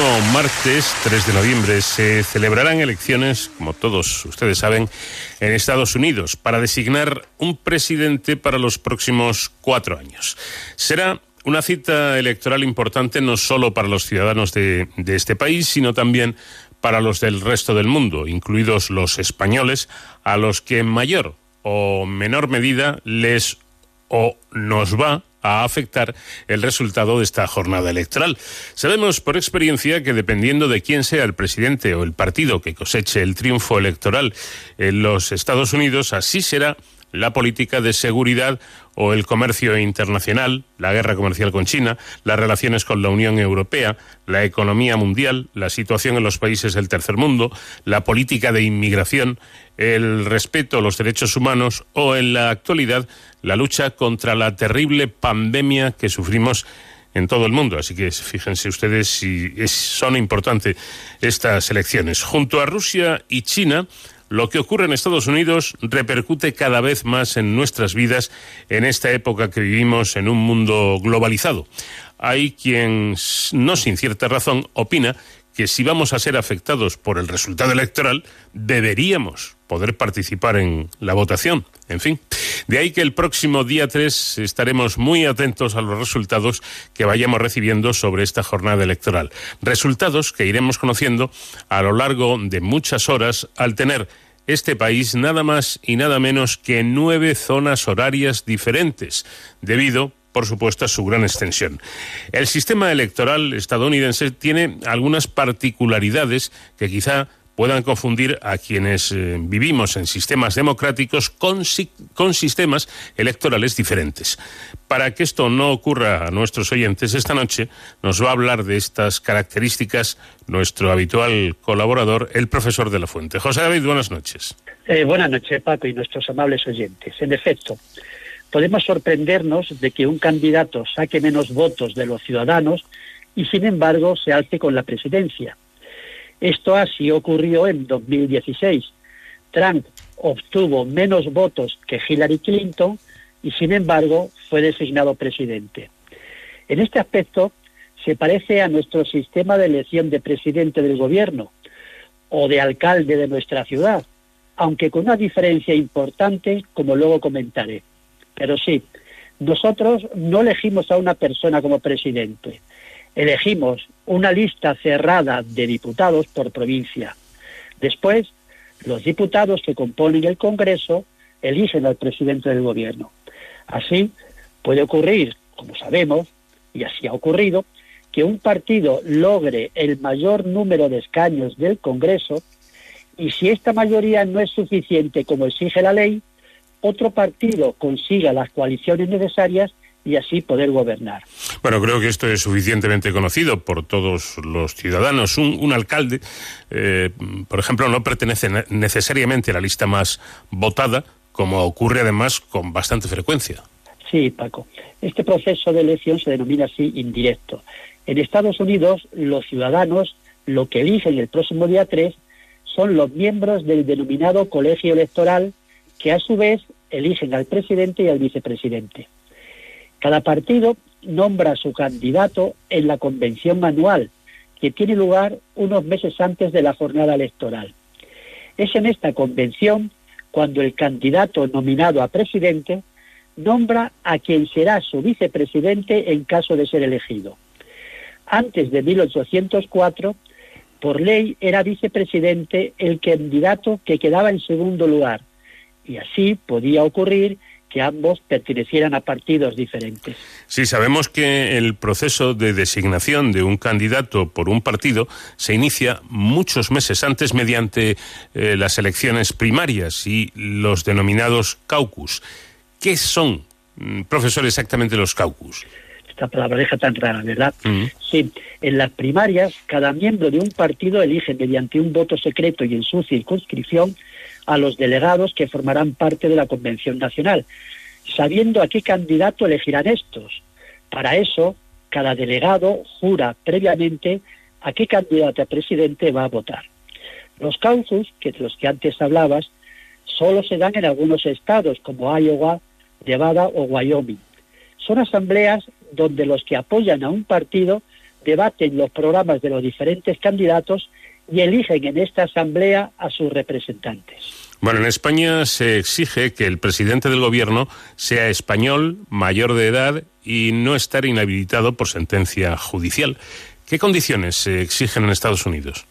Próximo martes 3 de noviembre se celebrarán elecciones, como todos ustedes saben, en Estados Unidos para designar un presidente para los próximos cuatro años. Será una cita electoral importante no solo para los ciudadanos de, de este país, sino también para los del resto del mundo, incluidos los españoles, a los que en mayor o menor medida les o nos va a afectar el resultado de esta jornada electoral. Sabemos por experiencia que dependiendo de quién sea el presidente o el partido que coseche el triunfo electoral en los Estados Unidos, así será la política de seguridad o el comercio internacional, la guerra comercial con China, las relaciones con la Unión Europea, la economía mundial, la situación en los países del tercer mundo, la política de inmigración, el respeto a los derechos humanos o, en la actualidad, la lucha contra la terrible pandemia que sufrimos en todo el mundo. Así que fíjense ustedes si son importantes estas elecciones. Junto a Rusia y China, lo que ocurre en Estados Unidos repercute cada vez más en nuestras vidas en esta época que vivimos en un mundo globalizado. Hay quien, no sin cierta razón, opina que si vamos a ser afectados por el resultado electoral, deberíamos poder participar en la votación. En fin, de ahí que el próximo día 3 estaremos muy atentos a los resultados que vayamos recibiendo sobre esta jornada electoral. Resultados que iremos conociendo a lo largo de muchas horas al tener este país nada más y nada menos que nueve zonas horarias diferentes, debido, por supuesto, a su gran extensión. El sistema electoral estadounidense tiene algunas particularidades que quizá puedan confundir a quienes eh, vivimos en sistemas democráticos con, sistemas electorales diferentes. Para que esto no ocurra a nuestros oyentes, esta noche nos va a hablar de estas características nuestro habitual colaborador, el profesor de la Fuente. José David, buenas noches. Eh, buenas noches, Paco, y nuestros amables oyentes. En efecto, podemos sorprendernos de que un candidato saque menos votos de los ciudadanos y, sin embargo, se alce con la presidencia. Esto así ocurrió en 2016. Trump obtuvo menos votos que Hillary Clinton y sin embargo fue designado presidente. En este aspecto se parece a nuestro sistema de elección de presidente del gobierno o de alcalde de nuestra ciudad, aunque con una diferencia importante como luego comentaré. Pero sí, nosotros no elegimos a una persona como presidente, elegimos una lista cerrada de diputados por provincia. Después, los diputados que componen el Congreso eligen al presidente del gobierno. Así puede ocurrir, como sabemos, y así ha ocurrido, que un partido logre el mayor número de escaños del Congreso y si esta mayoría no es suficiente como exige la ley, otro partido consiga las coaliciones necesarias y así poder gobernar. Bueno, creo que esto es suficientemente conocido por todos los ciudadanos. Un, alcalde, eh, por ejemplo, no pertenece necesariamente a la lista más votada, como ocurre además con bastante frecuencia. Sí, Paco. Este proceso de elección se denomina así indirecto. En Estados Unidos, los ciudadanos lo que eligen el próximo día 3 son los miembros del denominado colegio electoral, que a su vez eligen al presidente y al vicepresidente. Cada partido nombra a su candidato en la convención anual, que tiene lugar unos meses antes de la jornada electoral. Es en esta convención cuando el candidato nominado a presidente nombra a quien será su vicepresidente en caso de ser elegido. Antes de 1804, por ley era vicepresidente el candidato que quedaba en segundo lugar, y así podía ocurrir que ambos pertenecieran a partidos diferentes. Sí, sabemos que el proceso de designación de un candidato por un partido se inicia muchos meses antes mediante eh, las elecciones primarias y los denominados caucus. ¿Qué son, mm, profesor, exactamente los caucus? Esta palabra deja tan rara, ¿verdad? Mm. Sí, en las primarias cada miembro de un partido elige mediante un voto secreto y en su circunscripción a los delegados que formarán parte de la Convención Nacional, sabiendo a qué candidato elegirán estos. Para eso, cada delegado jura previamente a qué candidato a presidente va a votar. Los caucus, que de los que antes hablabas, solo se dan en algunos estados como Iowa, Nevada o Wyoming. Son asambleas donde los que apoyan a un partido debaten los programas de los diferentes candidatos y eligen en esta asamblea a sus representantes. Bueno, en España se exige que el presidente del gobierno sea español, mayor de edad y no estar inhabilitado por sentencia judicial. ¿Qué condiciones se exigen en Estados Unidos?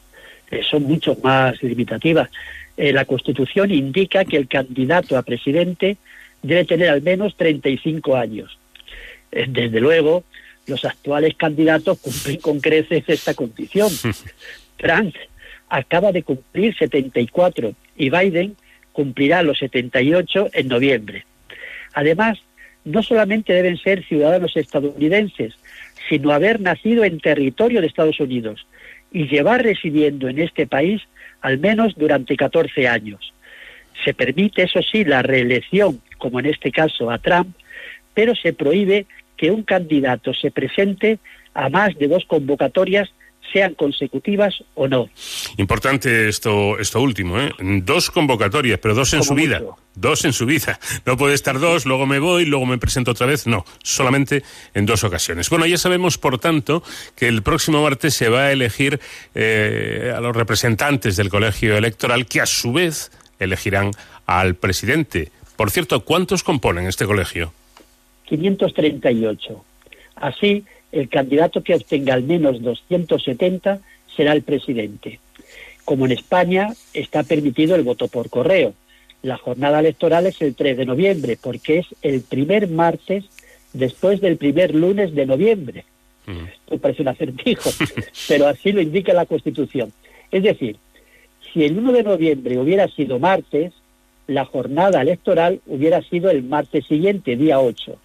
Eh, son mucho más limitativas. Eh, la Constitución indica que el candidato a presidente debe tener al menos 35 años. Eh, desde luego, los actuales candidatos cumplen con creces esta condición. Trump acaba de cumplir 74 y Biden cumplirá los 78 en noviembre. Además, no solamente deben ser ciudadanos estadounidenses, sino haber nacido en territorio de Estados Unidos y llevar residiendo en este país al menos durante 14 años. Se permite, eso sí, la reelección, como en este caso a Trump, pero se prohíbe que un candidato se presente a más de dos convocatorias sean consecutivas o no. Importante esto, esto último, ¿eh? Dos convocatorias, pero dos en su vida. Dos en su vida. No puede estar dos, luego me voy, luego me presento otra vez. No, solamente en dos ocasiones. Bueno, ya sabemos, por tanto, que el próximo martes se va a elegir eh, a los representantes del colegio electoral, que a su vez elegirán al presidente. Por cierto, ¿cuántos componen este colegio? 538. Así, el candidato que obtenga al menos 270 será el presidente. Como en España está permitido el voto por correo. La jornada electoral es el 3 de noviembre porque es el primer martes después del primer lunes de noviembre. Esto parece un acertijo, pero así lo indica la Constitución. Es decir, si el 1 de noviembre hubiera sido martes, la jornada electoral hubiera sido el martes siguiente, día 8.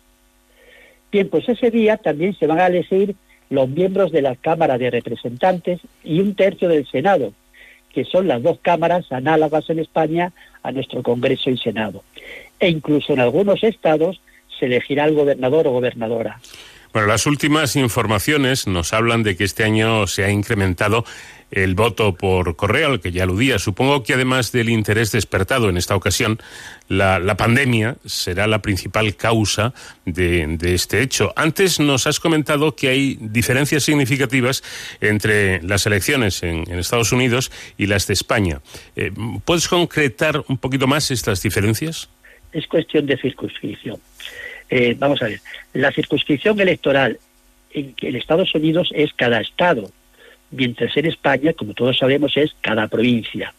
Bien, pues ese día también se van a elegir los miembros de la Cámara de Representantes y un tercio del Senado, que son las dos cámaras análogas en España a nuestro Congreso y Senado. E incluso en algunos estados se elegirá el gobernador o gobernadora. Bueno, las últimas informaciones nos hablan de que este año se ha incrementado el voto por correo, al que ya aludía. Supongo que además del interés despertado en esta ocasión, la, pandemia será la principal causa de, este hecho. Antes nos has comentado que hay diferencias significativas entre las elecciones en, Estados Unidos y las de España. Eh, ¿Puedes concretar un poquito más estas diferencias? Es cuestión de circunscripción. Eh, vamos a ver, la circunscripción electoral en, en Estados Unidos es cada estado mientras en España, como todos sabemos, es cada provincia.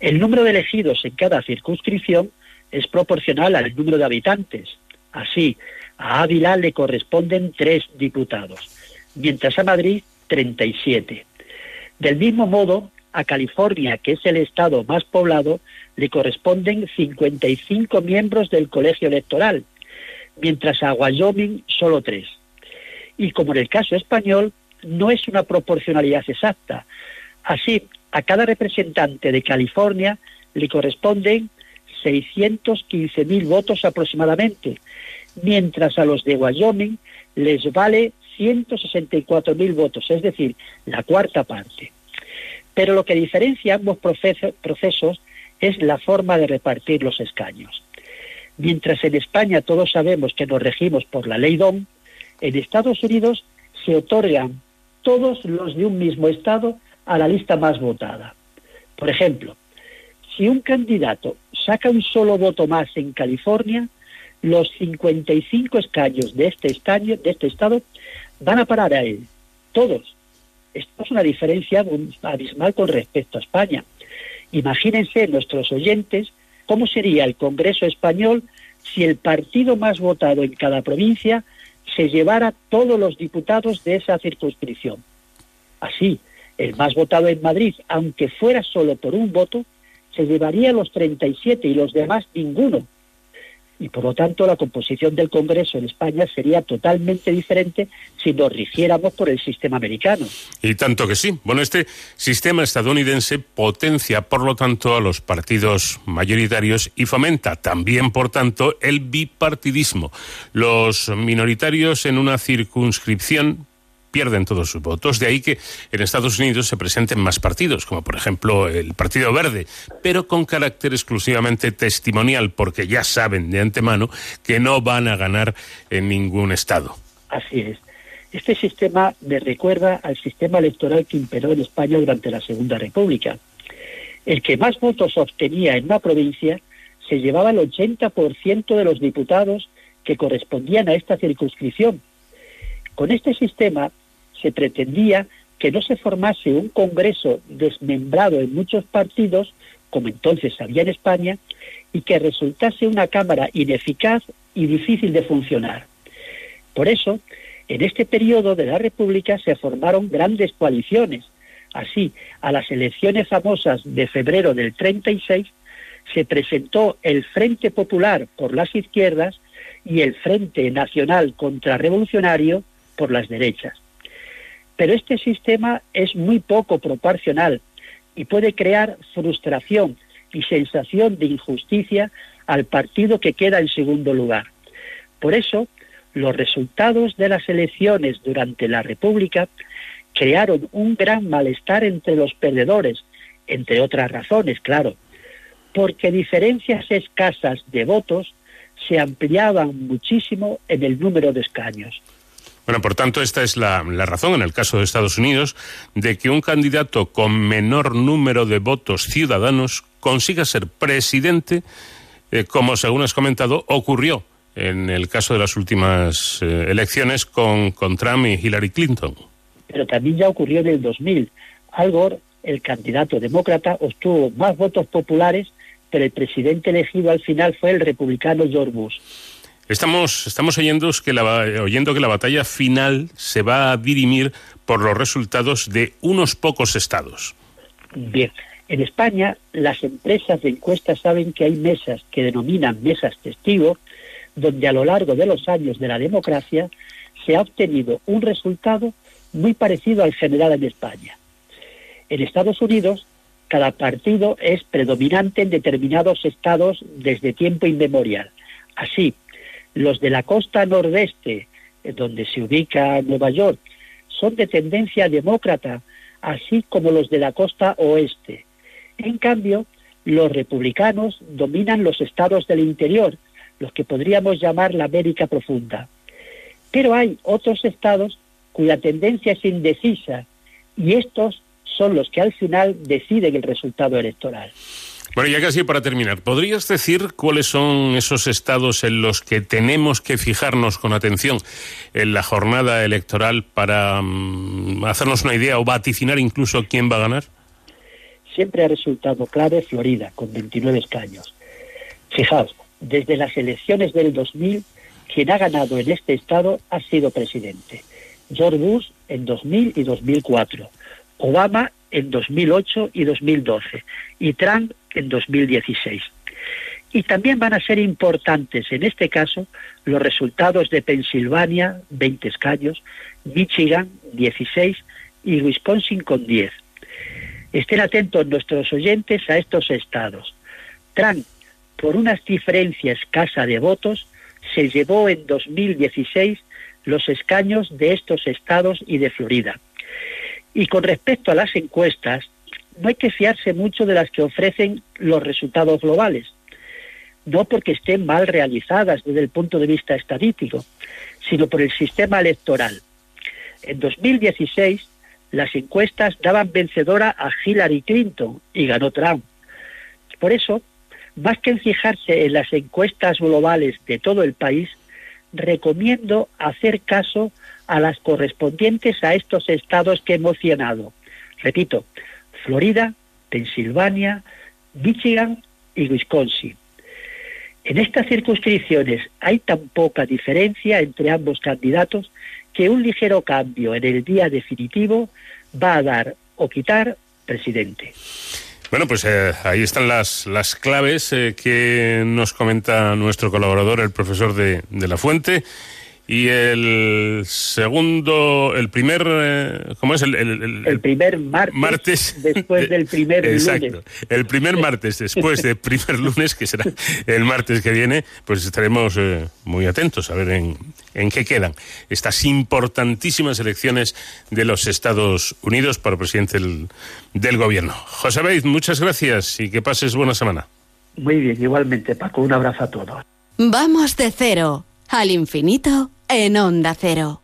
El número de elegidos en cada circunscripción es proporcional al número de habitantes. Así, a Ávila le corresponden tres diputados, mientras a Madrid 37. Del mismo modo, a California, que es el estado más poblado, le corresponden 55 miembros del colegio electoral, mientras a Wyoming solo tres. Y como en el caso español, no es una proporcionalidad exacta. Así, a cada representante de California le corresponden 615.000 votos aproximadamente, mientras a los de Wyoming les vale 164.000 votos, es decir, la cuarta parte. Pero lo que diferencia ambos procesos es la forma de repartir los escaños. Mientras en España todos sabemos que nos regimos por la ley DOM, en Estados Unidos se otorgan todos los de un mismo estado a la lista más votada. Por ejemplo, si un candidato saca un solo voto más en California, los 55 escaños de este, de este estado van a parar a él, todos. Esto es una diferencia abismal con respecto a España. Imagínense nuestros oyentes cómo sería el Congreso español si el partido más votado en cada provincia se llevara todos los diputados de esa circunscripción. Así, el más votado en Madrid, aunque fuera solo por un voto, se llevaría los 37 y los demás ninguno y por lo tanto la composición del Congreso en España sería totalmente diferente si nos rigiéramos por el sistema americano. Y tanto que sí. Bueno, este sistema estadounidense potencia, por lo tanto, a los partidos mayoritarios y fomenta también, por tanto, el bipartidismo. Los minoritarios en una circunscripción pierden todos sus votos. De ahí que en Estados Unidos se presenten más partidos, como por ejemplo el Partido Verde, pero con carácter exclusivamente testimonial, porque ya saben de antemano que no van a ganar en ningún estado. Así es. Este sistema me recuerda al sistema electoral que imperó en España durante la Segunda República. El que más votos obtenía en una provincia se llevaba el 80% de los diputados que correspondían a esta circunscripción. Con este sistema se pretendía que no se formase un Congreso desmembrado en muchos partidos, como entonces había en España, y que resultase una Cámara ineficaz y difícil de funcionar. Por eso, en este periodo de la República se formaron grandes coaliciones. Así, a las elecciones famosas de febrero del 36 se presentó el Frente Popular por las izquierdas y el Frente Nacional Contrarrevolucionario por las derechas. Pero este sistema es muy poco proporcional y puede crear frustración y sensación de injusticia al partido que queda en segundo lugar. Por eso, los resultados de las elecciones durante la República crearon un gran malestar entre los perdedores, entre otras razones, claro, porque diferencias escasas de votos se ampliaban muchísimo en el número de escaños. Bueno, por tanto, esta es la, razón en el caso de Estados Unidos de que un candidato con menor número de votos ciudadanos consiga ser presidente, eh, como según has comentado, ocurrió en el caso de las últimas eh, elecciones con, con Trump y Hillary Clinton. Pero también ya ocurrió en el 2000. Al Gore, el candidato demócrata, obtuvo más votos populares, pero el presidente elegido al final fue el republicano George Bush. Estamos, estamos oyendo, que la, oyendo que la batalla final se va a dirimir por los resultados de unos pocos estados. Bien, en España las empresas de encuestas saben que hay mesas que denominan mesas testigo, donde a lo largo de los años de la democracia se ha obtenido un resultado muy parecido al general en España. En Estados Unidos, cada partido es predominante en determinados estados desde tiempo inmemorial. Así, los de la costa nordeste, donde se ubica Nueva York, son de tendencia demócrata, así como los de la costa oeste. En cambio, los republicanos dominan los estados del interior, los que podríamos llamar la América profunda. Pero hay otros estados cuya tendencia es indecisa y estos son los que al final deciden el resultado electoral. Bueno, ya casi para terminar, ¿podrías decir cuáles son esos estados en los que tenemos que fijarnos con atención en la jornada electoral para um, hacernos una idea o vaticinar incluso quién va a ganar? Siempre ha resultado clave Florida, con 29 escaños. Fijaos, desde las elecciones del 2000, quien ha ganado en este estado ha sido presidente. George Bush en 2000 y 2004, Obama en 2008 y 2012 y Trump en 2016. Y también van a ser importantes en este caso los resultados de Pensilvania, 20 escaños, Michigan, 16 y Wisconsin con 10. Estén atentos nuestros oyentes a estos estados. Trump, por una diferencia escasa de votos, se llevó en 2016 los escaños de estos estados y de Florida. Y con respecto a las encuestas, no hay que fiarse mucho de las que ofrecen los resultados globales, no porque estén mal realizadas desde el punto de vista estadístico, sino por el sistema electoral. En 2016, las encuestas daban vencedora a Hillary Clinton y ganó Trump. Por eso, más que en fijarse en las encuestas globales de todo el país, recomiendo hacer caso a las correspondientes a estos estados que he mencionado. Repito, Florida, Pensilvania, Michigan y Wisconsin. En estas circunscripciones hay tan poca diferencia entre ambos candidatos que un ligero cambio en el día definitivo va a dar o quitar presidente. Bueno, pues eh, ahí están las, las claves eh, que nos comenta nuestro colaborador, el profesor de, de La Fuente. Y el segundo, el primer, eh, ¿cómo es? El, el, el primer martes, después del primer exacto, lunes. El primer martes después del primer lunes, que será el martes que viene, pues estaremos eh, muy atentos a ver en, en qué quedan estas importantísimas elecciones de los Estados Unidos para presidente del, del gobierno. José Beid, muchas gracias y que pases buena semana. Muy bien, igualmente, Paco. Un abrazo a todos. Vamos de cero al infinito en Onda Cero.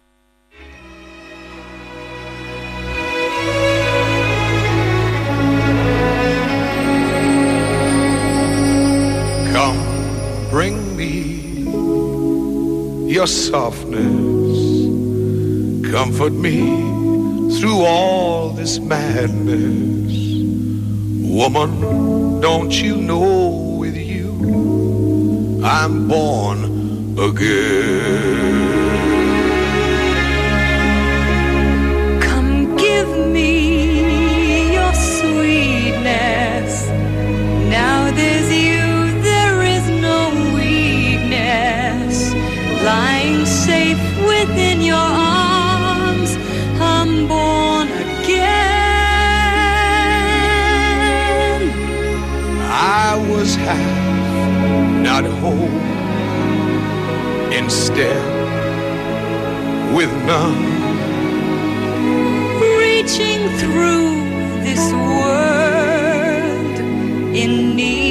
Come, bring me your softness. Comfort me through all this madness. Woman, don't you know with you I'm born again? Whole, instead with none. Reaching through this world in need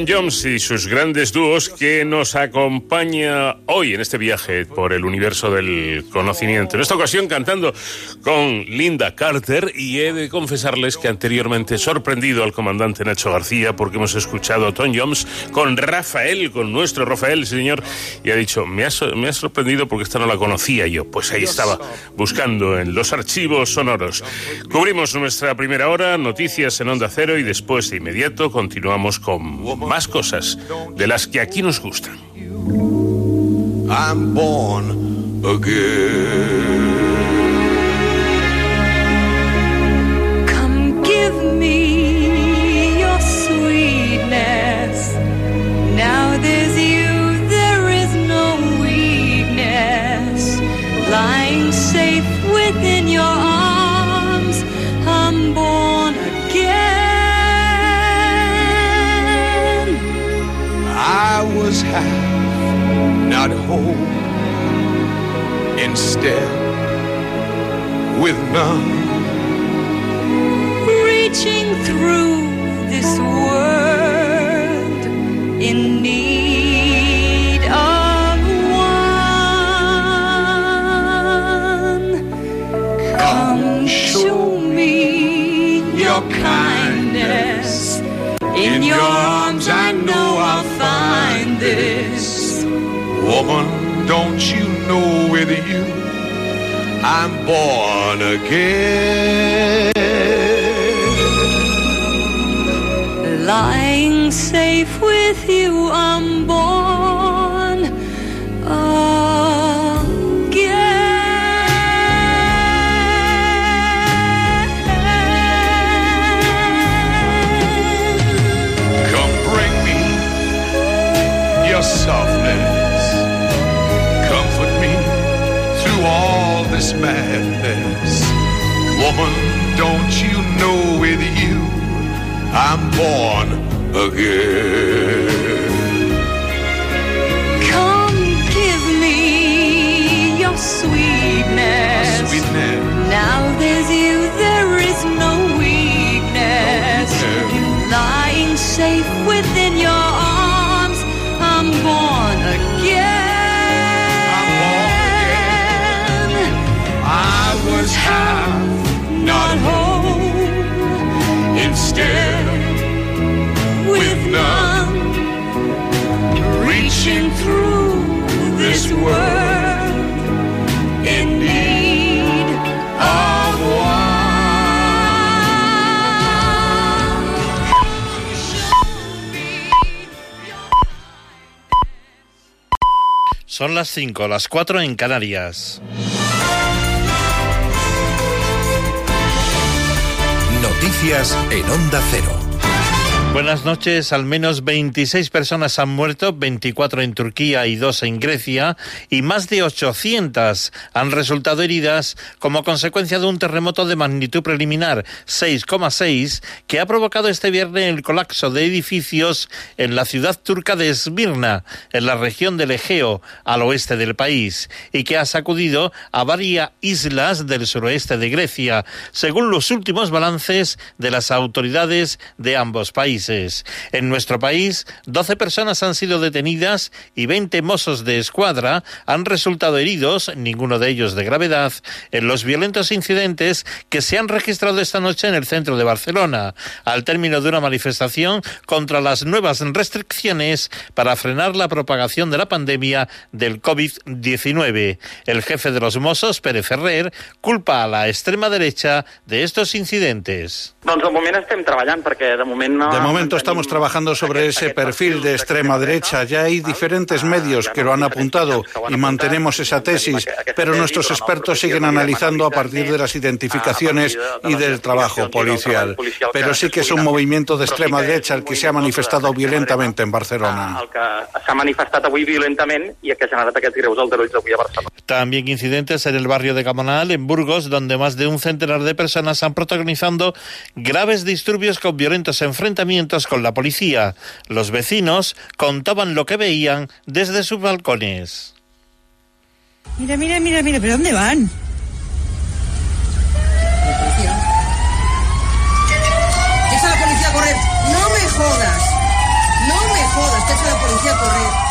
Tom Jones y sus grandes dúos que nos acompaña hoy en este viaje por el universo del conocimiento. En esta ocasión cantando con Linda Carter y he de confesarles que anteriormente he sorprendido al comandante Nacho García porque hemos escuchado a Tom Jones con Rafael, con nuestro Rafael, señor, y ha dicho, me ha, me ha sorprendido porque esta no la conocía yo. Pues ahí estaba buscando en los archivos sonoros. Cubrimos nuestra primera hora, noticias en Onda Cero y después de inmediato continuamos con más cosas de las que aquí nos gustan. I'm born again. Come give me your sweetness. Now there's you, there is no weakness. Lying safe within your arms, was half, not whole, instead with none. Reaching through this world in need of one. Come show me your kindness. In your Woman, don't you know with you I'm born again? Lying safe with you, I'm born I'm born again? Come give me your sweetness. Sweetness. Now there's you, there is no weakness. No weakness. Lying safe within your arms, I'm born again. I'm born again. I was half, not whole, instead Reaching through this world in need of one. Son las 5, las 4 en Canarias. Noticias en Onda Cero. Buenas noches. Al menos 26 personas han muerto, 24 en Turquía y 2 en Grecia, y más de 800 han resultado heridas como consecuencia de un terremoto de magnitud preliminar 6,6 que ha provocado este viernes el colapso de edificios en la ciudad turca de Esmirna, en la región del Egeo, al oeste del país, y que ha sacudido a varias islas del suroeste de Grecia, según los últimos balances de las autoridades de ambos países. Países. En nuestro país, 12 personas han sido detenidas y 20 mozos de escuadra han resultado heridos, ninguno de ellos de gravedad, en los violentos incidentes que se han registrado esta noche en el centro de Barcelona, al término de una manifestación contra las nuevas restricciones para frenar la propagación de la pandemia del COVID-19. El jefe de los Mossos, Pérez Ferrer, culpa a la extrema derecha de estos incidentes. De momento estamos trabajando sobre ese perfil de extrema derecha. Ya hay diferentes medios que lo han apuntado y mantenemos esa tesis, pero nuestros expertos siguen analizando a partir de las identificaciones y del trabajo policial. Pero sí que es un movimiento de extrema derecha el que se ha manifestado violentamente en Barcelona. También incidentes en el barrio de Gamonal, en Burgos, donde más de un centenar de personas han protagonizado graves disturbios con violentos enfrentamientos con la policía. Los vecinos contaban lo que veían desde sus balcones. Mira, mira, mira, mira, ¿pero dónde van? ¿Qué es la policía a correr? No me jodas. No me jodas, que es la policía a correr.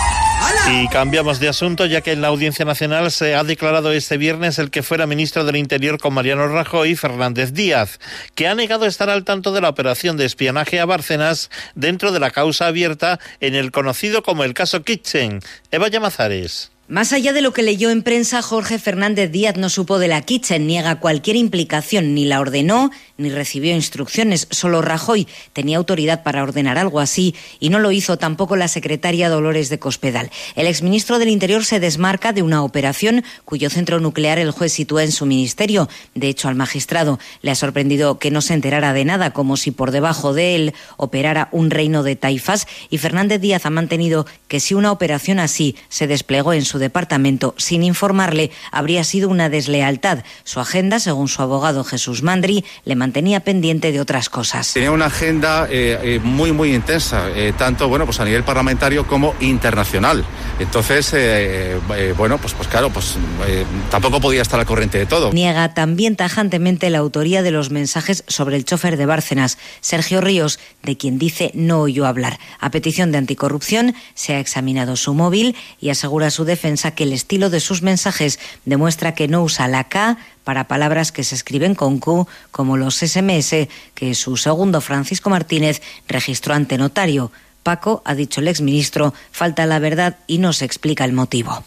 Y cambiamos de asunto, ya que en la Audiencia Nacional se ha declarado este viernes el que fuera ministro del Interior con Mariano Rajoy, Fernández Díaz, que ha negado estar al tanto de la operación de espionaje a Bárcenas dentro de la causa abierta en el conocido como el caso Kitchen. Eva Llamazares. Más allá de lo que leyó en prensa, Jorge Fernández Díaz no supo de la Kitchen, niega cualquier implicación, ni la ordenó, ni recibió instrucciones. Solo Rajoy tenía autoridad para ordenar algo así y no lo hizo tampoco la secretaria Dolores de Cospedal. El exministro del Interior se desmarca de una operación cuyo centro nuclear el juez sitúa en su ministerio. De hecho, al magistrado le ha sorprendido que no se enterara de nada, como si por debajo de él operara un reino de taifas. Y Fernández Díaz ha mantenido que si una operación así se desplegó en su departamento sin informarle habría sido una deslealtad. Su agenda, según su abogado Jesús Mandri, le mantenía pendiente de otras cosas. Tenía una agenda eh, eh, muy, muy intensa, eh, tanto bueno, pues a nivel parlamentario como internacional. Entonces, eh, eh, bueno, pues, pues claro, pues eh, tampoco podía estar al corriente de todo. Niega también tajantemente la autoría de los mensajes sobre el chofer de Bárcenas, Sergio Ríos, de quien dice no oyó hablar. A petición de anticorrupción se ha examinado su móvil y asegura su defensa que el estilo de sus mensajes demuestra que no usa la K para palabras que se escriben con Q, como los SMS que su segundo Francisco Martínez registró ante notario. Paco, ha dicho el exministro, falta la verdad y no se explica el motivo.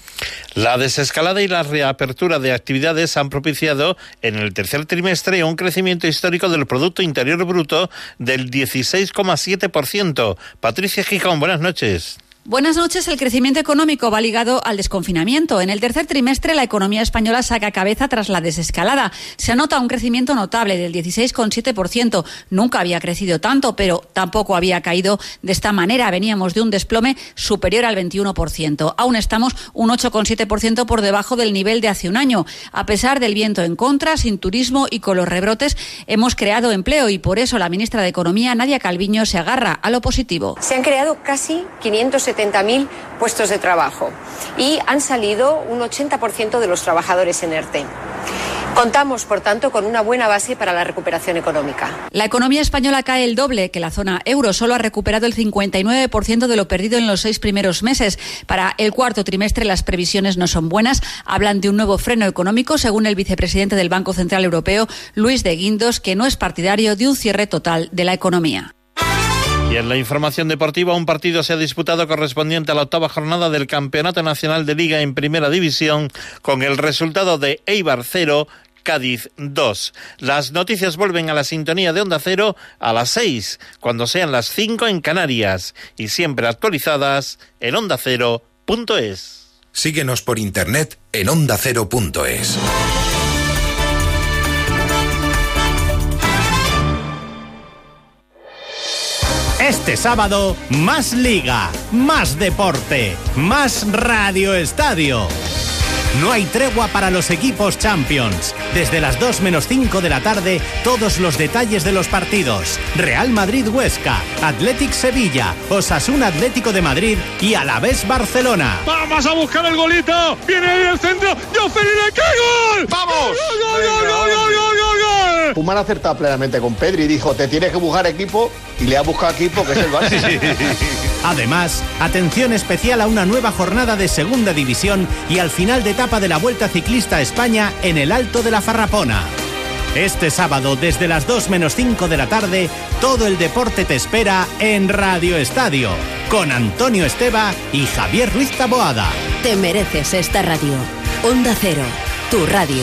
La desescalada y la reapertura de actividades han propiciado en el tercer trimestre un crecimiento histórico del Producto Interior Bruto del 16,7%. Patricia Gijón, buenas noches. Buenas noches. El crecimiento económico va ligado al desconfinamiento. En el tercer trimestre, la economía española saca cabeza tras la desescalada. Se anota un crecimiento notable del 16,7%. Nunca había crecido tanto, pero tampoco había caído de esta manera. Veníamos de un desplome superior al 21%. Aún estamos un 8,7% por debajo del nivel de hace un año. A pesar del viento en contra, sin turismo y con los rebrotes, hemos creado empleo y por eso la ministra de Economía, Nadia Calviño, se agarra a lo positivo. Se han creado casi 570 70.000 puestos de trabajo y han salido un 80% de los trabajadores en ERTE. Contamos, por tanto, con una buena base para la recuperación económica. La economía española cae el doble que la zona euro. Solo ha recuperado el 59% de lo perdido en los seis primeros meses. Para el cuarto trimestre las previsiones no son buenas. Hablan de un nuevo freno económico, según el vicepresidente del Banco Central Europeo, Luis de Guindos, que no es partidario de un cierre total de la economía. Y en la información deportiva, un partido se ha disputado correspondiente a la octava jornada del Campeonato Nacional de Liga en Primera División con el resultado de Eibar 0, Cádiz 2. Las noticias vuelven a la sintonía de Onda Cero a las 6, cuando sean las 5 en Canarias y siempre actualizadas en ondacero.es. Síguenos por internet en ondacero.es. Este sábado, más liga, más deporte, más Radio Estadio. No hay tregua para los equipos Champions. Desde las 2 menos 5 de la tarde, todos los detalles de los partidos. Real Madrid Huesca, Athletic Sevilla, Osasuna Atlético de Madrid y Alavés Barcelona. Vamos a buscar el golito. Viene ahí el centro. ¡Yo, Ferreira, qué gol! ¡Vamos! ¡Gol, gol, gol, gol, gol, gol, ha acertado plenamente con Pedri y dijo, te tienes que buscar equipo y le ha buscado equipo que es el Barça. Además, atención especial a una nueva jornada de Segunda División y al final de etapa de la Vuelta Ciclista a España en el Alto de la Farrapona. Este sábado, desde las 2 menos 5 de la tarde, todo el deporte te espera en Radio Estadio, con Antonio Esteba y Javier Ruiz Taboada. Te mereces esta radio. Onda Cero, tu radio.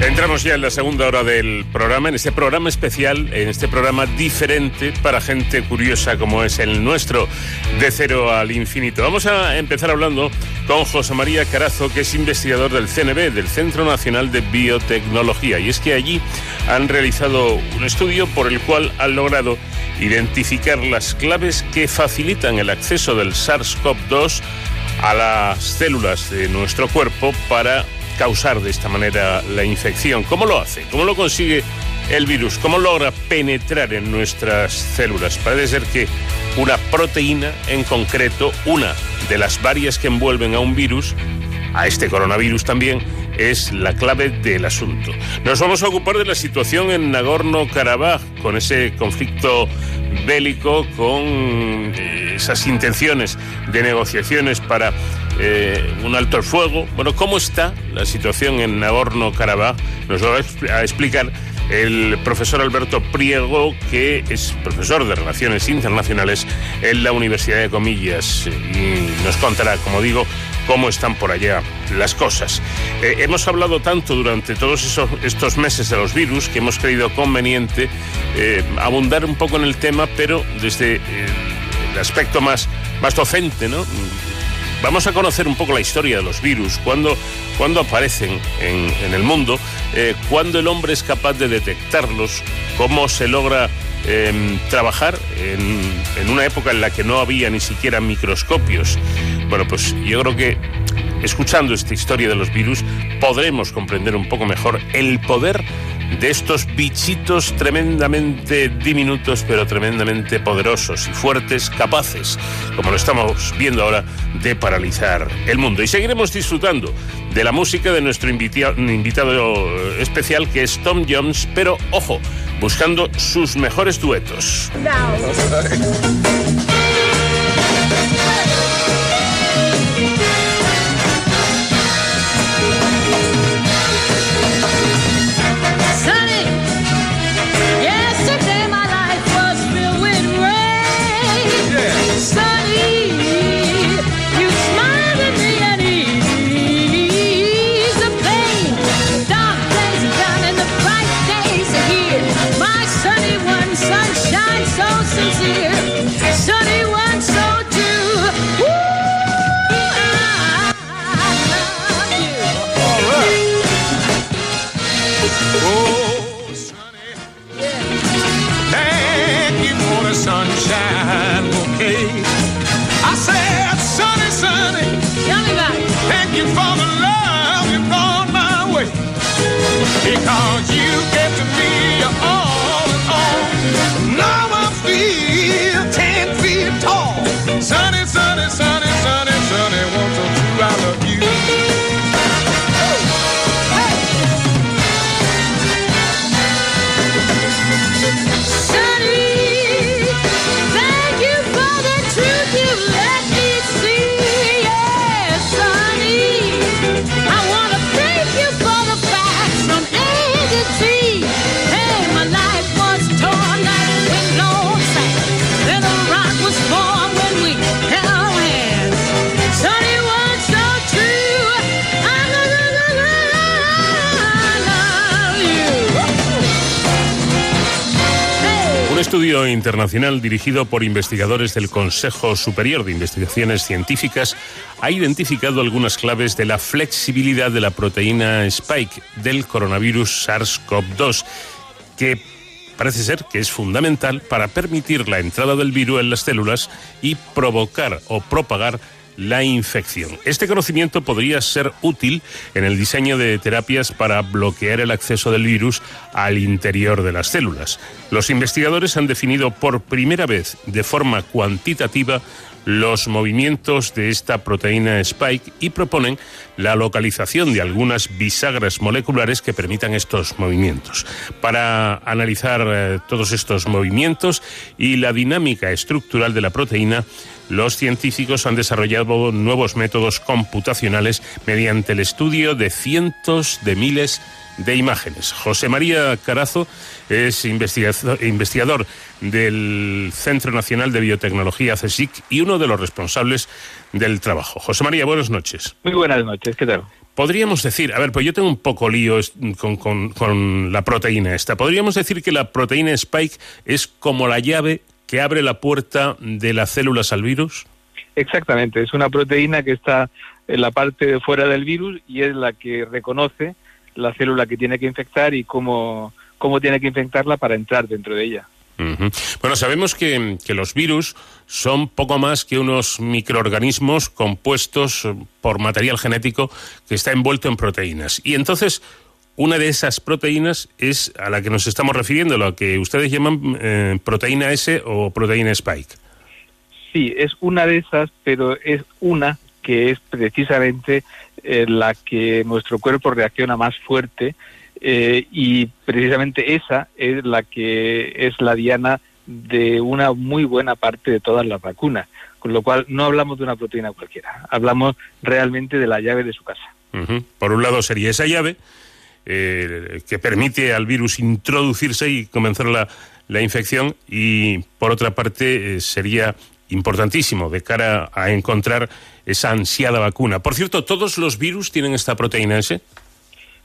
Entramos ya en la segunda hora del programa, en este programa especial, en este programa diferente para gente curiosa como es el nuestro, de cero al infinito. Vamos a empezar hablando con José María Carazo, que es investigador del CNB, del Centro Nacional de Biotecnología. Y es que allí han realizado un estudio por el cual han logrado identificar las claves que facilitan el acceso del SARS-CoV-2 a las células de nuestro cuerpo para causar de esta manera la infección. ¿Cómo lo hace? ¿Cómo lo consigue el virus? ¿Cómo logra penetrar en nuestras células? Parece ser que una proteína en concreto, una de las varias que envuelven a un virus, a este coronavirus también, es la clave del asunto. Nos vamos a ocupar de la situación en Nagorno-Karabaj, con ese conflicto bélico, con eh, esas intenciones de negociaciones para eh, un alto el fuego. Bueno, ¿cómo está la situación en Nagorno-Karabaj? Nos lo va a expl- a explicar el profesor Alberto Priego, que es profesor de Relaciones Internacionales en la Universidad de Comillas, y nos contará, como digo, cómo están por allá las cosas. Eh, hemos hablado tanto durante todos esos- estos meses de los virus que hemos creído conveniente eh, abundar un poco en el tema, pero desde el aspecto más, más docente, ¿no? Vamos a conocer un poco la historia de los virus, cuándo, aparecen en, el mundo, eh, cuándo el hombre es capaz de detectarlos, cómo se logra eh, trabajar en, en una época en la que no había ni siquiera microscopios. Bueno, pues yo creo que escuchando esta historia de los virus podremos comprender un poco mejor el poder de estos bichitos tremendamente diminutos pero tremendamente poderosos y fuertes, capaces, como lo estamos viendo ahora, de paralizar el mundo. Y seguiremos disfrutando de la música de nuestro invita- invitado eh, especial que es Tom Jones, pero ojo, buscando sus mejores duetos. estudio internacional dirigido por investigadores del Consejo Superior de Investigaciones Científicas ha identificado algunas claves de la flexibilidad de la proteína Spike del coronavirus SARS-CoV-2, que parece ser que es fundamental para permitir la entrada del virus en las células y provocar o propagar la infección. Este conocimiento podría ser útil en el diseño de terapias para bloquear el acceso del virus al interior de las células. Los investigadores han definido por primera vez de forma cuantitativa los movimientos de esta proteína Spike y proponen la localización de algunas bisagras moleculares que permitan estos movimientos. Para analizar eh, todos estos movimientos y la dinámica estructural de la proteína, los científicos han desarrollado nuevos métodos computacionales mediante el estudio de cientos de miles de imágenes. José María Carazo es investigador, del Centro Nacional de Biotecnología CSIC y uno de los responsables del trabajo. José María, buenas noches. Muy buenas noches, ¿qué tal? Podríamos decir, a ver, pues yo tengo un poco lío con, con- con la proteína esta. Podríamos decir que la proteína Spike es como la llave que abre la puerta de las células al virus. Exactamente, es una proteína que está en la parte de fuera del virus y es la que reconoce la célula que tiene que infectar y cómo, cómo tiene que infectarla para entrar dentro de ella. Bueno, sabemos que, que los virus son poco más que unos microorganismos compuestos eh, por material genético que está envuelto en proteínas. Y entonces, una de esas proteínas es a la que nos estamos refiriendo, lo que ustedes llaman eh, proteína S o proteína Spike. Sí, es una de esas, pero es una que es precisamente eh, la que nuestro cuerpo reacciona más fuerte eh, y precisamente esa es la que es la diana de una muy buena parte de todas las vacunas, con lo cual no hablamos de una proteína cualquiera, hablamos realmente de la llave de su casa. Por un lado sería esa llave eh, que permite al virus introducirse y comenzar la, la infección y por otra parte eh, sería importantísimo de cara a encontrar esa ansiada vacuna. Por cierto, ¿todos los virus tienen esta proteína S?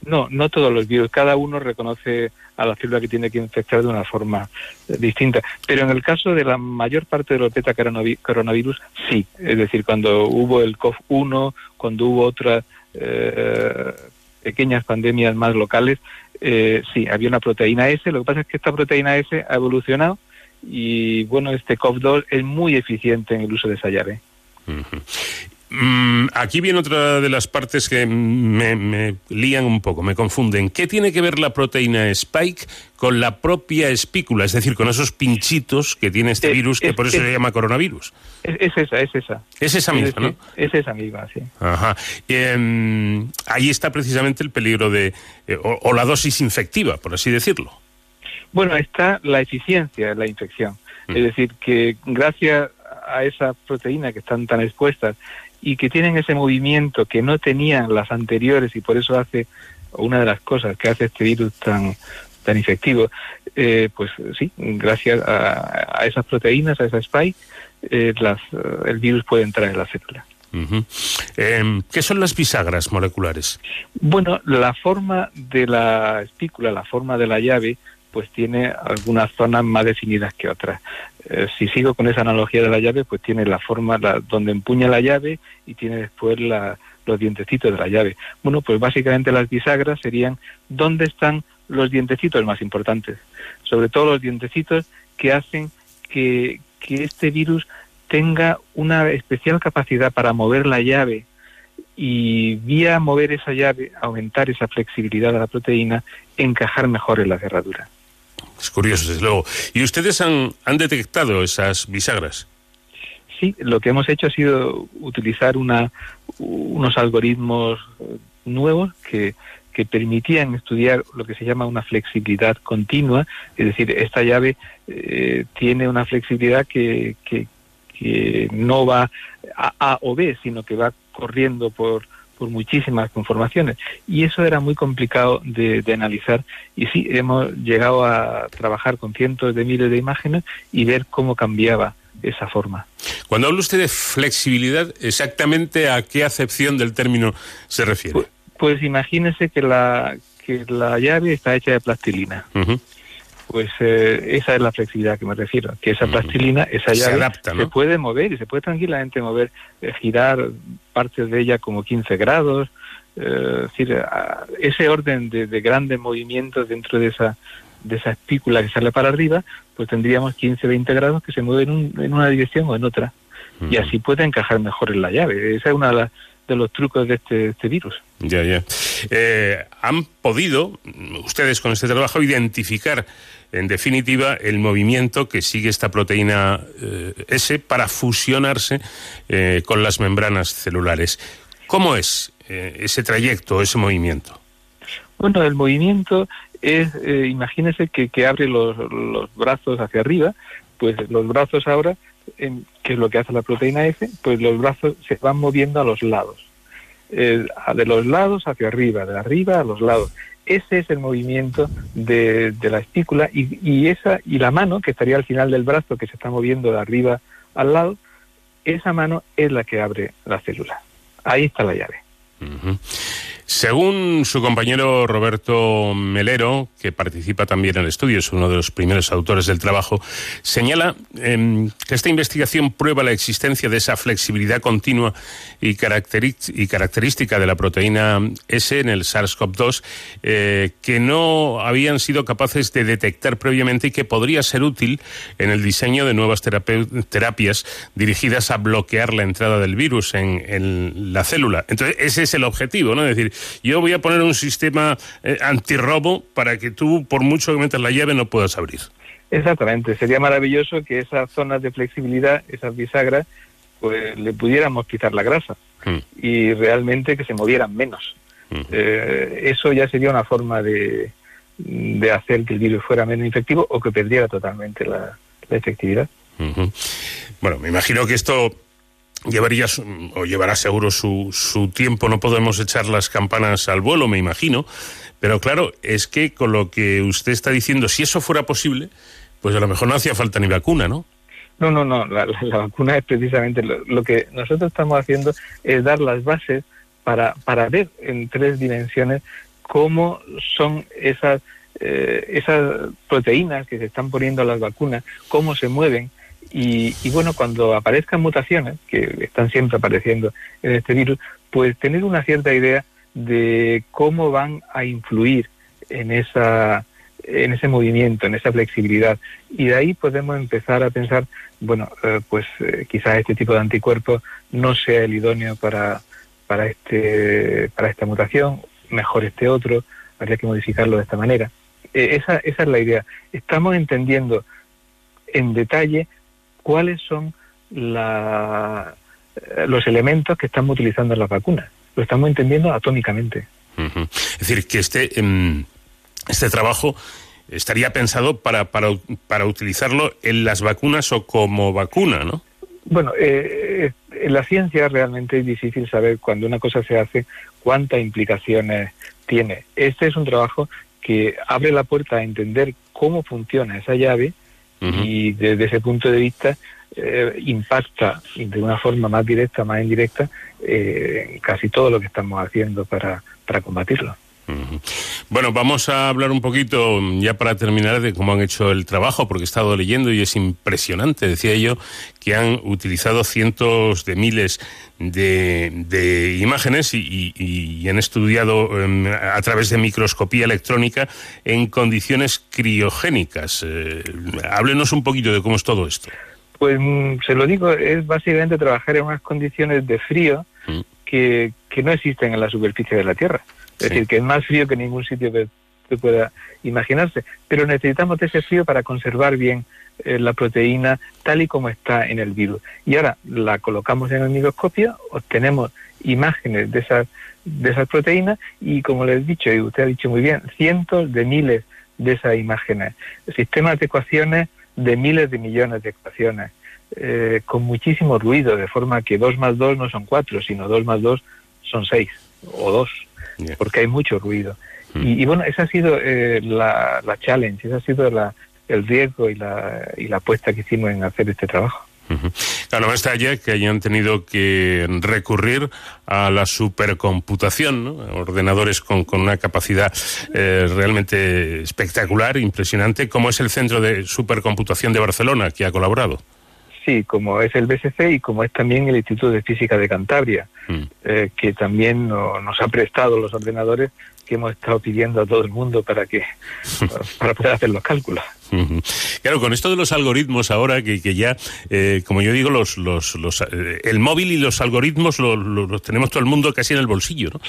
No, no todos los virus. Cada uno reconoce a la célula que tiene que infectar de una forma eh, distinta. Pero en el caso de la mayor parte de los beta coronavi- coronavirus, sí. Es decir, cuando hubo el COV-1, cuando hubo otras eh, pequeñas pandemias más locales, eh, sí, había una proteína S. Lo que pasa es que esta proteína S ha evolucionado y, bueno, este COV-2 es muy eficiente en el uso de esa llave. Aquí viene otra de las partes que me, me lían un poco, me confunden. ¿Qué tiene que ver la proteína Spike con la propia espícula? Es decir, con esos pinchitos que tiene este Eh, virus, que es- por eso es- se llama coronavirus. Es, es esa, es esa. Es esa misma, ¿no? Es esa misma, sí. Ajá. Em, ahí está precisamente el peligro de. eh, o, o la dosis infectiva, por así decirlo. Bueno, está la eficiencia de la infección. Es decir, que gracias a esa proteína que están tan expuestas y que tienen ese movimiento que no tenían las anteriores y por eso hace una de las cosas que hace este virus tan tan efectivo, eh, pues sí, gracias a, a esas proteínas, a esa spike, eh, las, eh, el virus puede entrar en la célula. Em, ¿Qué son las bisagras moleculares? Bueno, la forma de la espícula, la forma de la llave, pues tiene algunas zonas más definidas que otras. Eh, si sigo con esa analogía de la llave, pues tiene la forma la- donde empuña la llave y tiene después la- los dientecitos de la llave. Bueno, pues básicamente las bisagras serían dónde están los dientecitos más importantes, sobre todo los dientecitos que hacen que, que este virus tenga una especial capacidad para mover la llave y vía mover esa llave, aumentar esa flexibilidad de la proteína, encajar mejor en la cerradura. Es curioso, desde luego. ¿Y ustedes han, han detectado esas bisagras? Sí, lo que hemos hecho ha sido utilizar una, unos algoritmos eh, nuevos que, que permitían estudiar lo que se llama una flexibilidad continua, es decir, esta llave eh, tiene una flexibilidad que, que, que no va a A o B, sino que va corriendo por, por muchísimas conformaciones. Y eso era muy complicado de, de analizar. Y sí, hemos llegado a trabajar con cientos de miles de imágenes y ver cómo cambiaba esa forma. Cuando habla usted de flexibilidad, ¿exactamente a qué acepción del término se refiere? Pues imagínese que la, que la llave está hecha de plastilina. Pues eh, esa es la flexibilidad que me refiero, que esa plastilina, esa Se llave, adapta, ¿no? se puede mover y se puede tranquilamente mover, eh, girar partes de ella como 15 grados, eh, es decir, ese orden de, de grandes movimientos dentro de esa de esa espícula que sale para arriba, pues tendríamos 15-20 grados que se mueven en, un- en una dirección o en otra. Y así puede encajar mejor en la llave. Ese es uno de, las- de los trucos de este, este virus. Ya, ya. Eh, ¿Han podido ustedes con este trabajo identificar, en definitiva, el movimiento que sigue esta proteína eh, S para fusionarse eh, con las membranas celulares? ¿Cómo es eh, ese trayecto, ese movimiento? Bueno, el movimiento es, eh, imagínese que, que abre los, los brazos hacia arriba, pues los brazos ahora, em, que es lo que hace la proteína S, pues los brazos se van moviendo a los lados. Eh, de los lados hacia arriba, de arriba a los lados. Ese es el movimiento de, la espícula y esa y la mano que estaría al final del brazo que se está moviendo de arriba al lado, esa mano es la que abre la célula. Ahí está la llave. Según su compañero Roberto Melero, que participa también en el estudio, es uno de los primeros autores del trabajo, señala em, que esta investigación prueba la existencia de esa flexibilidad continua y, y característica de la proteína S en el SARS-CoV-2 eh, que no habían sido capaces de detectar previamente y que podría ser útil en el diseño de nuevas terapias dirigidas a bloquear la entrada del virus en, en la célula. Entonces, ese es el objetivo, ¿no? Es decir, yo voy a poner un sistema eh, antirrobo para que tú, por mucho que metas la llave, no puedas abrir. Exactamente, sería maravilloso que esas zonas de flexibilidad, esas bisagras, pues le pudiéramos quitar la grasa y realmente que se movieran menos. Eh, eso ya sería una forma de, de hacer que el virus fuera menos infectivo o que perdiera totalmente la, la efectividad. Bueno, me imagino que esto llevaría su- o llevará seguro su, su tiempo. No podemos echar las campanas al vuelo, me imagino. Pero claro, es que con lo que usted está diciendo, si eso fuera posible, pues a lo mejor no hacía falta ni vacuna, ¿no? No, no, no, la, la- vacuna es precisamente lo, que nosotros estamos haciendo es dar las bases para, para ver en tres dimensiones cómo son esas, eh, esas proteínas que se están poniendo las vacunas, cómo se mueven. Y, y bueno, cuando aparezcan mutaciones, que están siempre apareciendo en este virus, pues tener una cierta idea de cómo van a influir en esa en ese movimiento, en esa flexibilidad. Y de ahí podemos empezar a pensar, bueno, eh, pues eh, quizás este tipo de anticuerpos no sea el idóneo para, para, este, para esta mutación, mejor este otro, habría que modificarlo de esta manera. Eh, esa, esa es la idea. Estamos entendiendo en detalle cuáles son la- eh, los elementos que estamos utilizando en las vacunas. Lo estamos entendiendo atómicamente. Es decir, que este, em, este trabajo estaría pensado para, para, para utilizarlo en las vacunas o como vacuna, ¿no? Bueno, eh, eh, en la ciencia realmente es difícil saber cuando una cosa se hace cuántas implicaciones tiene. Este es un trabajo que abre la puerta a entender cómo funciona esa llave y desde ese punto de vista eh, impacta de una forma más directa, más indirecta, eh, casi todo lo que estamos haciendo para, para combatirlo. Bueno, vamos a hablar un poquito, mm, ya para terminar, de cómo han hecho el trabajo, porque he estado leyendo y es impresionante. Decía yo que han utilizado cientos de miles de, de imágenes y, y- y han estudiado em, a través de microscopía electrónica en condiciones criogénicas. Eh, háblenos un poquito de cómo es todo esto. Pues mm, se lo digo, es básicamente trabajar en unas condiciones de frío que, que no existen en la superficie de la Tierra. Es decir, que es más frío que ningún sitio que se pueda imaginarse. Pero necesitamos de ese frío para conservar bien eh, la proteína tal y como está en el virus. Y ahora la colocamos en el microscopio, obtenemos imágenes de esas, de esas proteínas y como les he dicho, y usted ha dicho muy bien, cientos de miles de esas imágenes. Sistemas de ecuaciones de miles de millones de ecuaciones. eh, con muchísimo ruido, de forma que 2 más 2 no son 4, sino 2 más 2 son 6 o 2, porque hay mucho ruido. Y, y bueno, esa ha sido eh, la, la challenge, esa ha sido la, el riesgo y la, y la apuesta que hicimos en hacer este trabajo. Claro, me extraña que hayan tenido que recurrir a la supercomputación, ¿no? ordenadores con, con una capacidad eh, realmente espectacular, impresionante, como es el Centro de Supercomputación de Barcelona, que ha colaborado. Sí, como es el BSC y como es también el Instituto de Física de Cantabria, Mm. eh, que también no- nos ha prestado los ordenadores que hemos estado pidiendo a todo el mundo para que para poder hacer los cálculos. Claro, con esto de los algoritmos ahora, que, que ya, eh, como yo digo, los, los, los, eh, el móvil y los algoritmos lo- lo- los tenemos todo el mundo casi en el bolsillo, ¿no?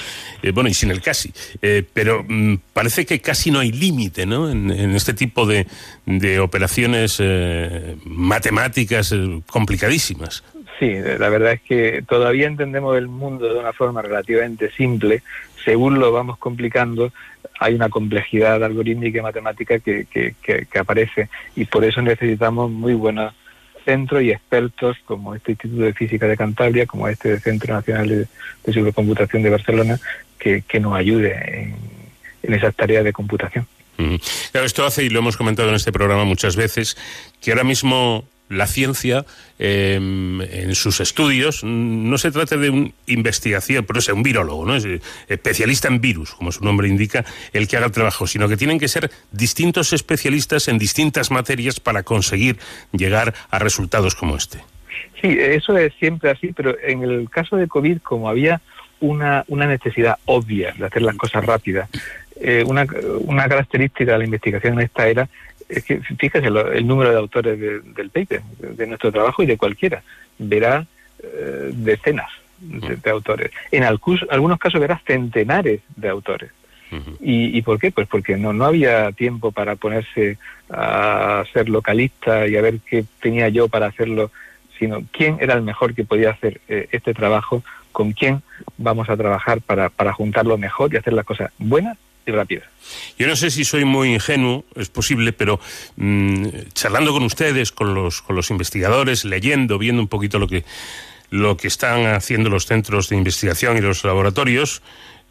Eh, bueno, y sin el casi. Eh, pero mm, parece que casi no hay límite, ¿no? En, en este tipo de, de operaciones eh, matemáticas complicadísimas. Sí, la verdad es que todavía entendemos el mundo de una forma relativamente simple. Según lo vamos complicando, hay una complejidad algorítmica y matemática que, que, aparece y por eso necesitamos muy buenos centros y expertos como este Instituto de Física de Cantabria, como este Centro Nacional de, Supercomputación de Barcelona, que, que nos ayude en, en esas tareas de computación. Esto hace, y lo hemos comentado en este programa muchas veces, que ahora mismo la ciencia, eh, en sus estudios, no se trata de una investigación, pero es un virólogo, ¿no? Es especialista en virus, como su nombre indica, el que haga el trabajo, sino que tienen que ser distintos especialistas en distintas materias para conseguir llegar a resultados como este. Sí, eso es siempre así, pero en el caso de COVID, como había una, una necesidad obvia de hacer las cosas rápidas, eh, una, una característica de la investigación en esta era es que, fíjese, lo- el número de autores de- del paper, de, de nuestro trabajo y de cualquiera, verá eh, decenas de, de autores. En algunos casos verá centenares de autores. ¿Y, y por qué? Pues porque no, no había tiempo para ponerse a ser localista y a ver qué tenía yo para hacerlo, sino quién era el mejor que podía hacer eh, este trabajo, con quién vamos a trabajar para, para juntarlo mejor y hacer las cosas buenas Yo no sé si soy muy ingenuo, es posible, pero mm, charlando con ustedes, con los, con los investigadores, leyendo, viendo un poquito lo que, lo que están haciendo los centros de investigación y los laboratorios,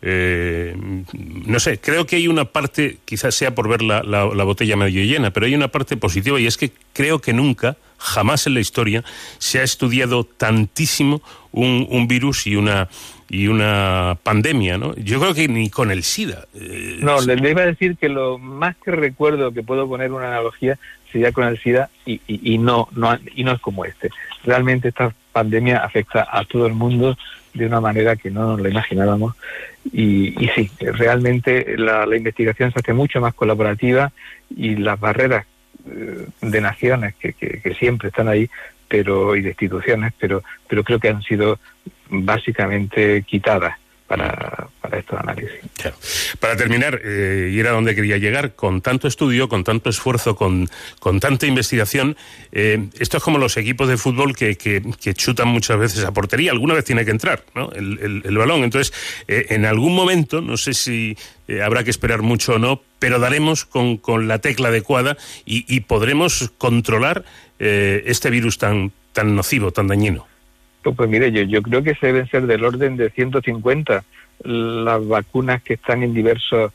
eh, no sé, creo que hay una parte, quizás sea por ver la, la- la botella medio llena, pero hay una parte positiva y es que creo que nunca, jamás en la historia, se ha estudiado tantísimo un, un virus y una y una pandemia, ¿no? Yo creo que ni con el SIDA. eh, No, le, le iba a decir que lo más que recuerdo que puedo poner una analogía sería con el SIDA y, y, y no, no y no es como este. Realmente esta pandemia afecta a todo el mundo de una manera que no nos lo imaginábamos y, y sí, realmente la, la investigación se hace mucho más colaborativa y las barreras eh, de naciones que, que, que siempre están ahí pero y de instituciones pero pero creo que han sido básicamente quitadas para, para estos análisis. Para terminar, eh, y era donde quería llegar, con tanto estudio, con tanto esfuerzo, con, con tanta investigación, eh, esto es como los equipos de fútbol que, que, que chutan muchas veces a portería, alguna vez tiene que entrar ¿no? el, el- balón. Entonces, eh, en algún momento, no sé si eh, habrá que esperar mucho o no, pero daremos con, con la tecla adecuada y, y podremos controlar eh, este virus tan, tan nocivo, tan dañino. Pues, pues mire, yo, yo creo que se deben ser del orden de 150 las vacunas que están en diversos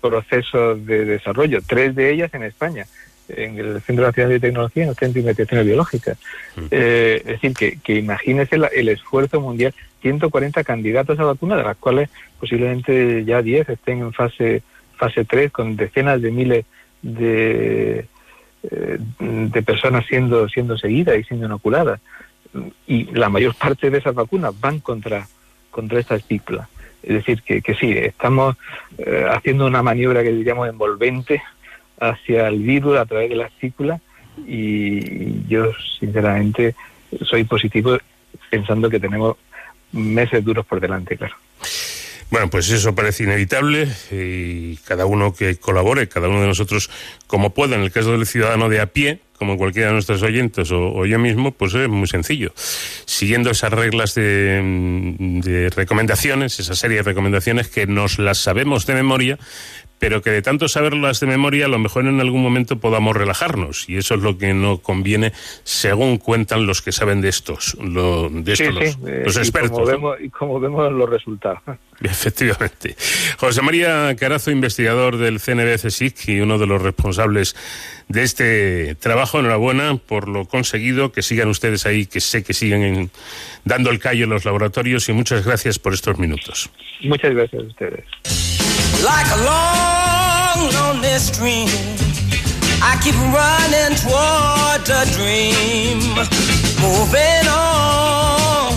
procesos de desarrollo, tres de ellas en España, en el Centro Nacional de Tecnología, en el Centro de Investigaciones Biológicas. Eh, es decir, que, que imagínese la- el esfuerzo mundial, 140 candidatos a vacuna, de las cuales posiblemente ya 10 estén en fase fase 3, con decenas de miles de, eh, de personas siendo, siendo seguidas y siendo inoculadas y la mayor parte de esas vacunas van contra, contra esta espícula. Es decir, que, que sí, estamos eh, haciendo una maniobra que diríamos envolvente hacia el virus a través de la espícula y yo sinceramente soy positivo pensando que tenemos meses duros por delante, claro. Bueno, pues eso parece inevitable y cada uno que colabore, cada uno de nosotros como pueda, en el caso del ciudadano de a pie, como cualquiera de nuestros oyentes o, yo mismo, pues es muy sencillo. Siguiendo esas reglas de, mm, de recomendaciones, esa serie de recomendaciones que nos las sabemos de memoria, pero que de tanto saberlas de memoria, a lo mejor en algún momento podamos relajarnos. Y eso es lo que no conviene, según cuentan los que saben de estos, lo- de Sí, estos sí, los, eh, los y expertos. como vemos, y como vemos los resultados. Efectivamente. José María Carazo, investigador del CNB CSIC y uno de los responsables de este trabajo. Enhorabuena por lo conseguido. Que sigan ustedes ahí, que sé que siguen en- dando el callo en los laboratorios y muchas gracias por estos minutos. Muchas gracias a ustedes. Like a long, lonely stream I keep running toward a dream. Moving on,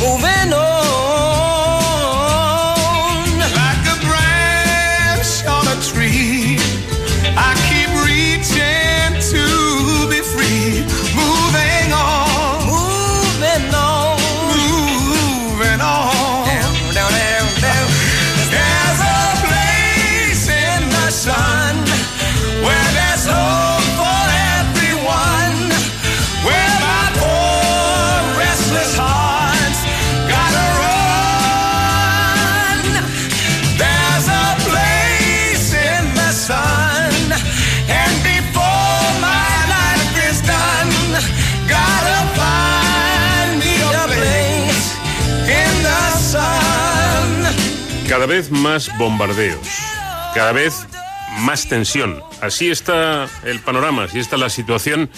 moving on. Cada vez más bombardeos, cada vez más tensión. Así está el panorama, así está la situación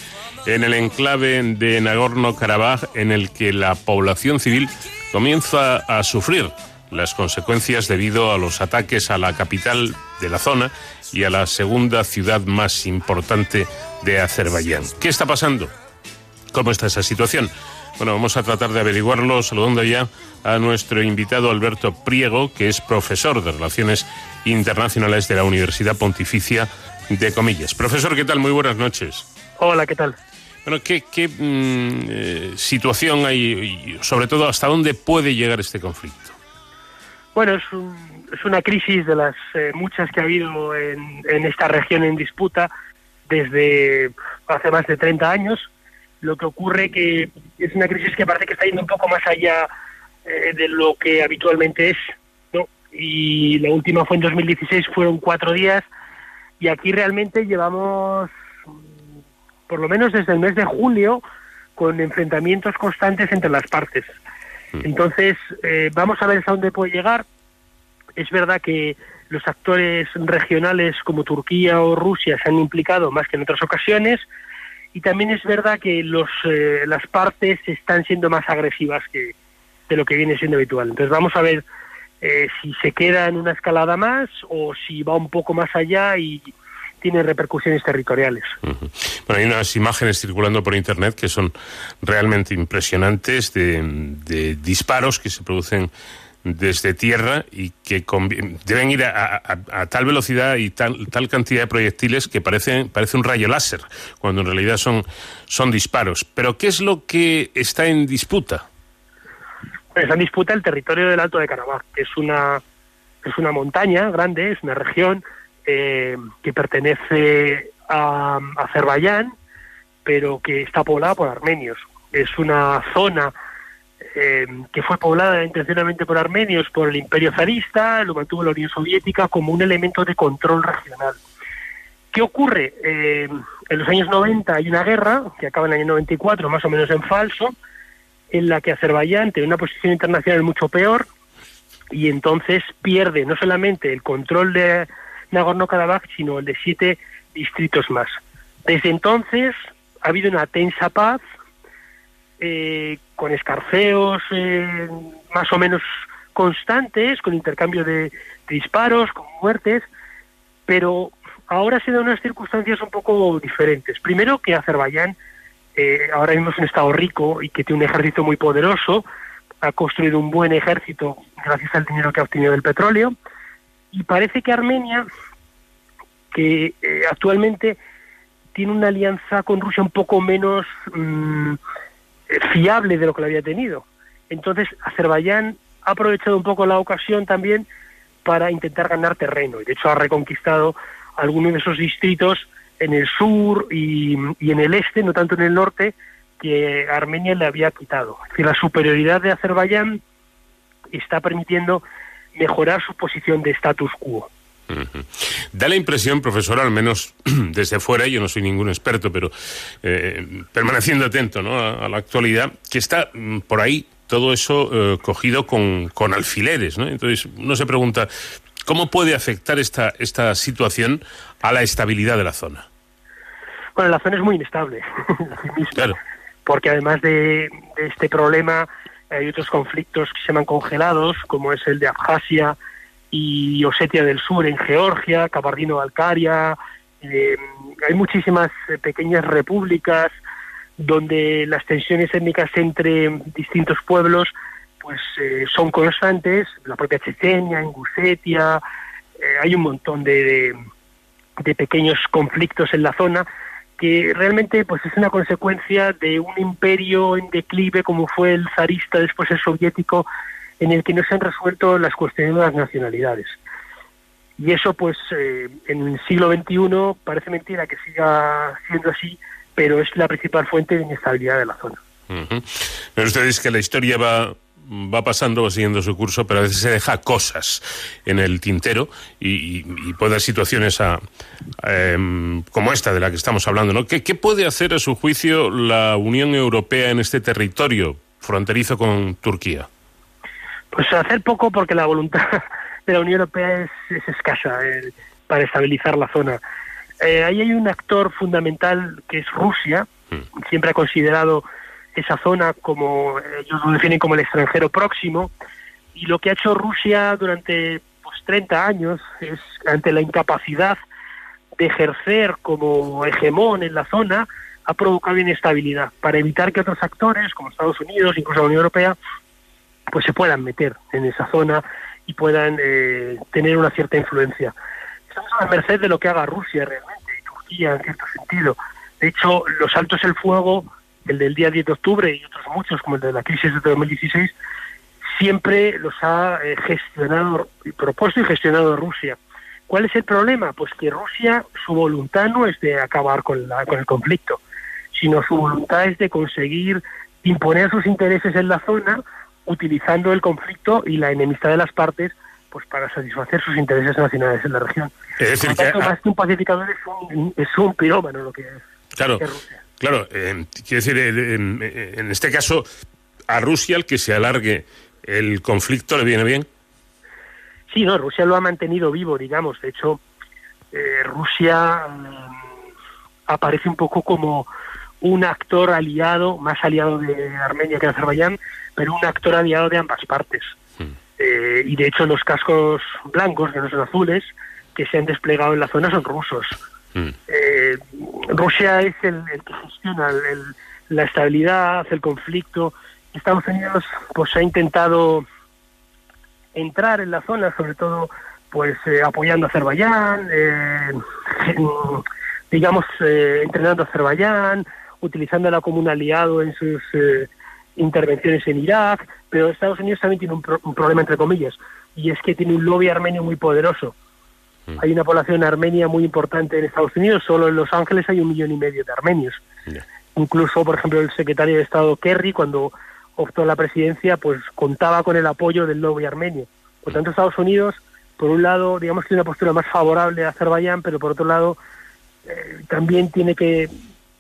en el enclave de Nagorno-Karabaj en el que la población civil comienza a sufrir las consecuencias debido a los ataques a la capital de la zona y a la segunda ciudad más importante de Azerbaiyán. ¿Qué está pasando? ¿Cómo está esa situación? Bueno, vamos a tratar de averiguarlo saludando ya a nuestro invitado Alberto Priego, que es profesor de Relaciones Internacionales de la Universidad Pontificia de Comillas. Profesor, ¿qué tal? Muy buenas noches. Hola, ¿qué tal? Bueno, ¿qué, qué, mm, eh, situación hay y sobre todo hasta dónde puede llegar este conflicto? Bueno, es, un- es una crisis de las eh, muchas que ha habido en, en esta región en disputa desde hace más de 30 años. Lo que ocurre que es una crisis que parece que está yendo un poco más allá eh, de lo que habitualmente es, ¿no? Y la última fue en 2016, fueron cuatro días, y aquí realmente llevamos, mm, por lo menos desde el mes de julio, con enfrentamientos constantes entre las partes. Entonces, eh, vamos a ver hasta dónde puede llegar. Es verdad que los actores regionales como Turquía o Rusia se han implicado más que en otras ocasiones y también es verdad que los, eh, las partes están siendo más agresivas que de lo que viene siendo habitual. Entonces vamos a ver eh, si se queda en una escalada más o si va un poco más allá y tiene repercusiones territoriales. Bueno, hay unas imágenes circulando por internet que son realmente impresionantes de, de disparos que se producen desde tierra y que deben ir a, a- a tal velocidad y tal, tal cantidad de proyectiles que parece, parece un rayo láser, cuando en realidad son, son disparos. Pero ¿qué es lo que está en disputa? Pues está en disputa el territorio del Alto de Karabaj, que es una, es una montaña grande, es una región eh, que pertenece a Azerbaiyán, pero que está poblada por armenios. Es una zona eh, que fue poblada intencionalmente por armenios por el imperio zarista, lo mantuvo la Unión Soviética como un elemento de control regional. ¿Qué ocurre? Eh, en los años 90 hay una guerra, que acaba en el año 94, más o menos en falso, en la que Azerbaiyán tiene una posición internacional mucho peor y entonces pierde no solamente el control de Nagorno-Karabaj, sino el de siete distritos más. Desde entonces ha habido una tensa paz eh, con escarceos eh, más o menos constantes, con intercambio de, disparos, con muertes, pero ahora se dan unas circunstancias un poco diferentes. Primero que Azerbaiyán eh, ahora mismo es un estado rico y que tiene un ejército muy poderoso, ha construido un buen ejército gracias al dinero que ha obtenido del petróleo, y parece que Armenia, que eh, actualmente tiene una alianza con Rusia un poco menos mm, fiable de lo que la había tenido. Entonces, Azerbaiyán ha aprovechado un poco la ocasión también para intentar ganar terreno. Y de hecho ha reconquistado algunos de esos distritos en el sur y, y en el este, no tanto en el norte, que Armenia le había quitado. Es decir, la superioridad de Azerbaiyán está permitiendo mejorar su posición de status quo. Da la impresión, profesor, al menos desde fuera, yo no soy ningún experto, pero eh, permaneciendo atento ¿no? a, a la actualidad, que está mm, por ahí todo eso eh, cogido con, con alfileres. ¿no? Entonces uno se pregunta, ¿cómo puede afectar esta, esta situación a la estabilidad de la zona? Bueno, la zona es muy inestable, sí misma, porque además de, de este problema hay otros conflictos que se llaman congelados, como es el de Abjasia y Osetia del Sur en Georgia, Kabardino-Balkaria, Eh, hay muchísimas eh, pequeñas repúblicas donde las tensiones étnicas entre distintos pueblos pues eh, son constantes, la propia Chechenia, Ingusetia, eh, hay un montón de, de, de pequeños conflictos en la zona que realmente pues es una consecuencia de un imperio en declive como fue el zarista después el soviético en el que no se han resuelto las cuestiones de las nacionalidades y eso pues eh, en el siglo XXI parece mentira que siga siendo así pero es la principal fuente de inestabilidad de la zona Ujú. Pero usted dice que la historia va, va pasando, va siguiendo su curso, pero a veces se deja cosas en el tintero y, puede haber situaciones em, como esta de la que estamos hablando. ¿no? ¿Qué, qué puede hacer, a su juicio, la Unión Europea en este territorio fronterizo con Turquía? Pues hacer poco porque la voluntad de la Unión Europea es, es escasa eh, para estabilizar la zona. Eh, ahí hay un actor fundamental que es Rusia, siempre ha considerado esa zona como ellos lo definen como el extranjero próximo. Y lo que ha hecho Rusia durante pues 30 años es ante la incapacidad de ejercer como hegemón en la zona ha provocado inestabilidad. Para evitar que otros actores como Estados Unidos incluso la Unión Europea pues se puedan meter en esa zona y puedan eh, tener una cierta influencia. Estamos a la merced de lo que haga Rusia realmente y Turquía en cierto sentido. De hecho, los altos el fuego, el del día 10 de octubre y otros muchos, como el de la crisis de 2016, siempre los ha eh, gestionado, propuesto y gestionado Rusia. ¿Cuál es el problema? Pues que Rusia, su voluntad no es de acabar con, la- con el conflicto, sino su voluntad es de conseguir imponer sus intereses en la zona utilizando el conflicto y la enemistad de las partes pues para satisfacer sus intereses nacionales en la región. Es decir, Por lo tanto, que- más que un pacificador es un, es un pirómano lo que es. Claro, es Rusia. claro. eh, quiero decir, eh, en, en este caso, a Rusia el que se alargue el conflicto le viene bien. Sí, no, Rusia lo ha mantenido vivo, digamos. De hecho, eh, Rusia mm, aparece un poco como un actor aliado, más aliado de Armenia que de Azerbaiyán, pero un actor aliado de ambas partes. Eh, y de hecho los cascos blancos, que no son azules, que se han desplegado en la zona son rusos. Eh, Rusia es el, el que gestiona el- el- la estabilidad, el conflicto. Estados Unidos pues ha intentado entrar en la zona, sobre todo pues eh, apoyando a Azerbaiyán, digamos eh, entrenando a Azerbaiyán, utilizándola como un aliado en sus eh, intervenciones en Irak, pero Estados Unidos también tiene un, pro- un problema entre comillas y es que tiene un lobby armenio muy poderoso. Hay una población armenia muy importante en Estados Unidos, solo en Los Ángeles hay un millón y medio de armenios. Incluso, por ejemplo, el secretario de Estado Kerry, cuando optó a la presidencia, pues contaba con el apoyo del lobby armenio. Por tanto, Estados Unidos, por un lado, digamos que tiene una postura más favorable a Azerbaiyán, pero por otro lado, eh, también tiene que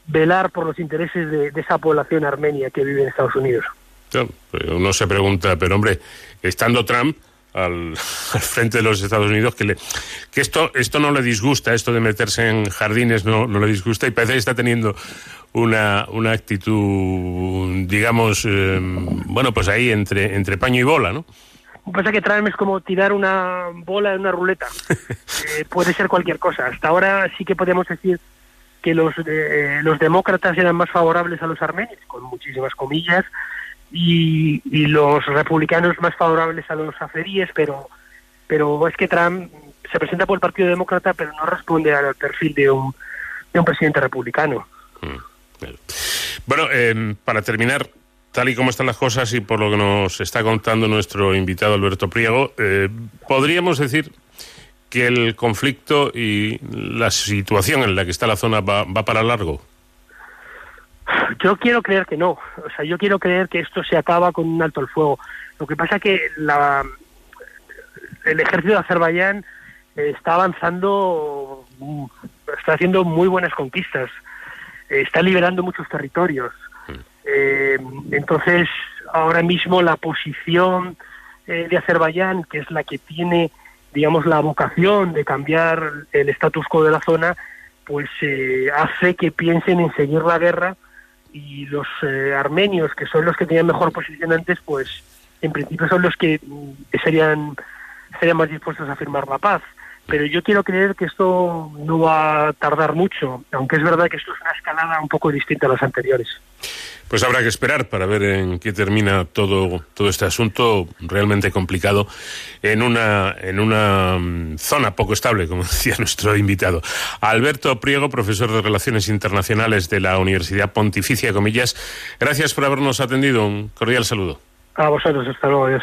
velar por los intereses de, de esa población armenia que vive en Estados Unidos. Claro, pues uno se pregunta, pero hombre, estando Trump al, al frente de los Estados Unidos, que, le, que esto, esto no le disgusta, esto de meterse en jardines no, no le disgusta y parece que está teniendo una, una actitud, digamos, eh, bueno, pues ahí entre, entre paño y bola, ¿no? Lo que pasa es que Trump es como tirar una bola en una ruleta. Eh, puede ser cualquier cosa. Hasta ahora sí que podemos decir que los, eh, los demócratas eran más favorables a los armenios, con muchísimas comillas, y, y los republicanos más favorables a los azeríes, pero, pero es que Trump se presenta por el Partido Demócrata, pero no responde al perfil de un, de un presidente republicano. Bueno, eh, para terminar, tal y como están las cosas y por lo que nos está contando nuestro invitado Alberto Priego, eh, podríamos decir que el conflicto y la situación en la que está la zona va, va para largo. Yo quiero creer que no. O sea, yo quiero creer que esto se acaba con un alto el fuego. Lo que pasa que la, el ejército de Azerbaiyán eh, está avanzando, mm, está haciendo muy buenas conquistas, eh, está liberando muchos territorios. Eh, entonces, ahora mismo la posición de Azerbaiyán, que es la que tiene, digamos, la vocación de cambiar el status quo de la zona, pues eh, hace que piensen en seguir la guerra y los eh, armenios, que son los que tenían mejor posición antes, pues en principio son los que mm, serían, serían más dispuestos a firmar la paz. Pero yo quiero creer que esto no va a tardar mucho, aunque es verdad que esto es una escalada un poco distinta a las anteriores. Pues habrá que esperar para ver en qué termina todo, todo este asunto realmente complicado en una, en una mm, zona poco estable, como decía nuestro invitado. Alberto Priego, profesor de Relaciones Internacionales de la Universidad Pontificia Comillas, gracias por habernos atendido. Un cordial saludo. A vosotros, hasta luego, adiós.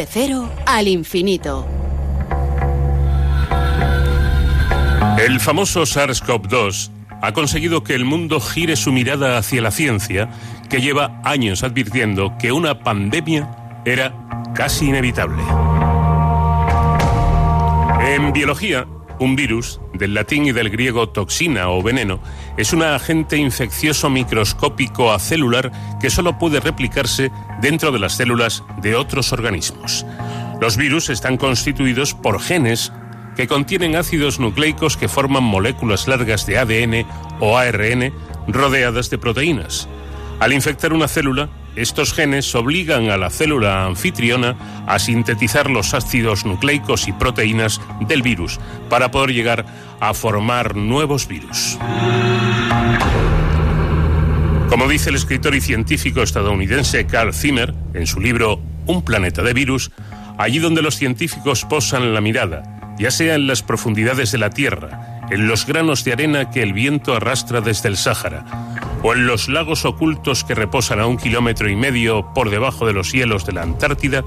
De cero al infinito. El famoso SARS-CoV-2 ha conseguido que el mundo gire su mirada hacia la ciencia, que lleva años advirtiendo que una pandemia era casi inevitable. En biología, un virus, del latín y del griego toxina o veneno, es un agente infeccioso microscópico acelular que solo puede replicarse dentro de las células de otros organismos. Los virus están constituidos por genes que contienen ácidos nucleicos que forman moléculas largas de ADN o ARN rodeadas de proteínas. Al infectar una célula, estos genes obligan a la célula anfitriona a sintetizar los ácidos nucleicos y proteínas del virus para poder llegar a formar nuevos virus. Como dice el escritor y científico estadounidense Carl Zimmer en su libro Un planeta de virus, allí donde los científicos posan la mirada, ya sea en las profundidades de la Tierra, en los granos de arena que el viento arrastra desde el Sáhara, o en los lagos ocultos que reposan a un kilómetro y medio por debajo de los hielos de la Antártida,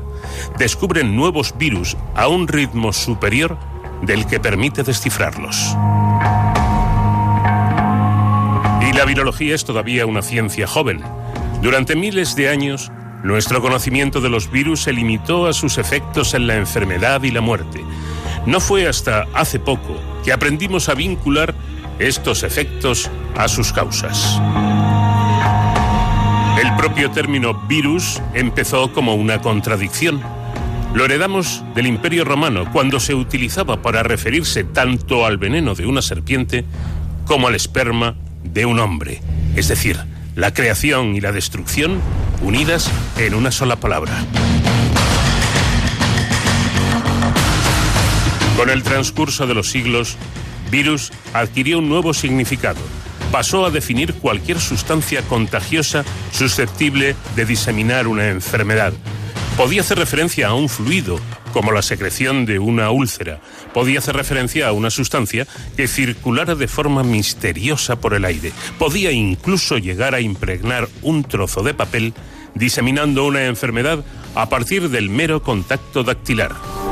descubren nuevos virus a un ritmo superior del que permite descifrarlos. Y la virología es todavía una ciencia joven. Durante miles de años, nuestro conocimiento de los virus se limitó a sus efectos en la enfermedad y la muerte. No fue hasta hace poco que aprendimos a vincular estos efectos a sus causas. El propio término virus empezó como una contradicción. Lo heredamos del Imperio Romano cuando se utilizaba para referirse tanto al veneno de una serpiente como al esperma de un hombre, es decir, la creación y la destrucción unidas en una sola palabra. Con el transcurso de los siglos, virus adquirió un nuevo significado. Pasó a definir cualquier sustancia contagiosa susceptible de diseminar una enfermedad. Podía hacer referencia a un fluido, como la secreción de una úlcera. Podía hacer referencia a una sustancia que circulara de forma misteriosa por el aire. Podía incluso llegar a impregnar un trozo de papel, diseminando una enfermedad a partir del mero contacto dactilar.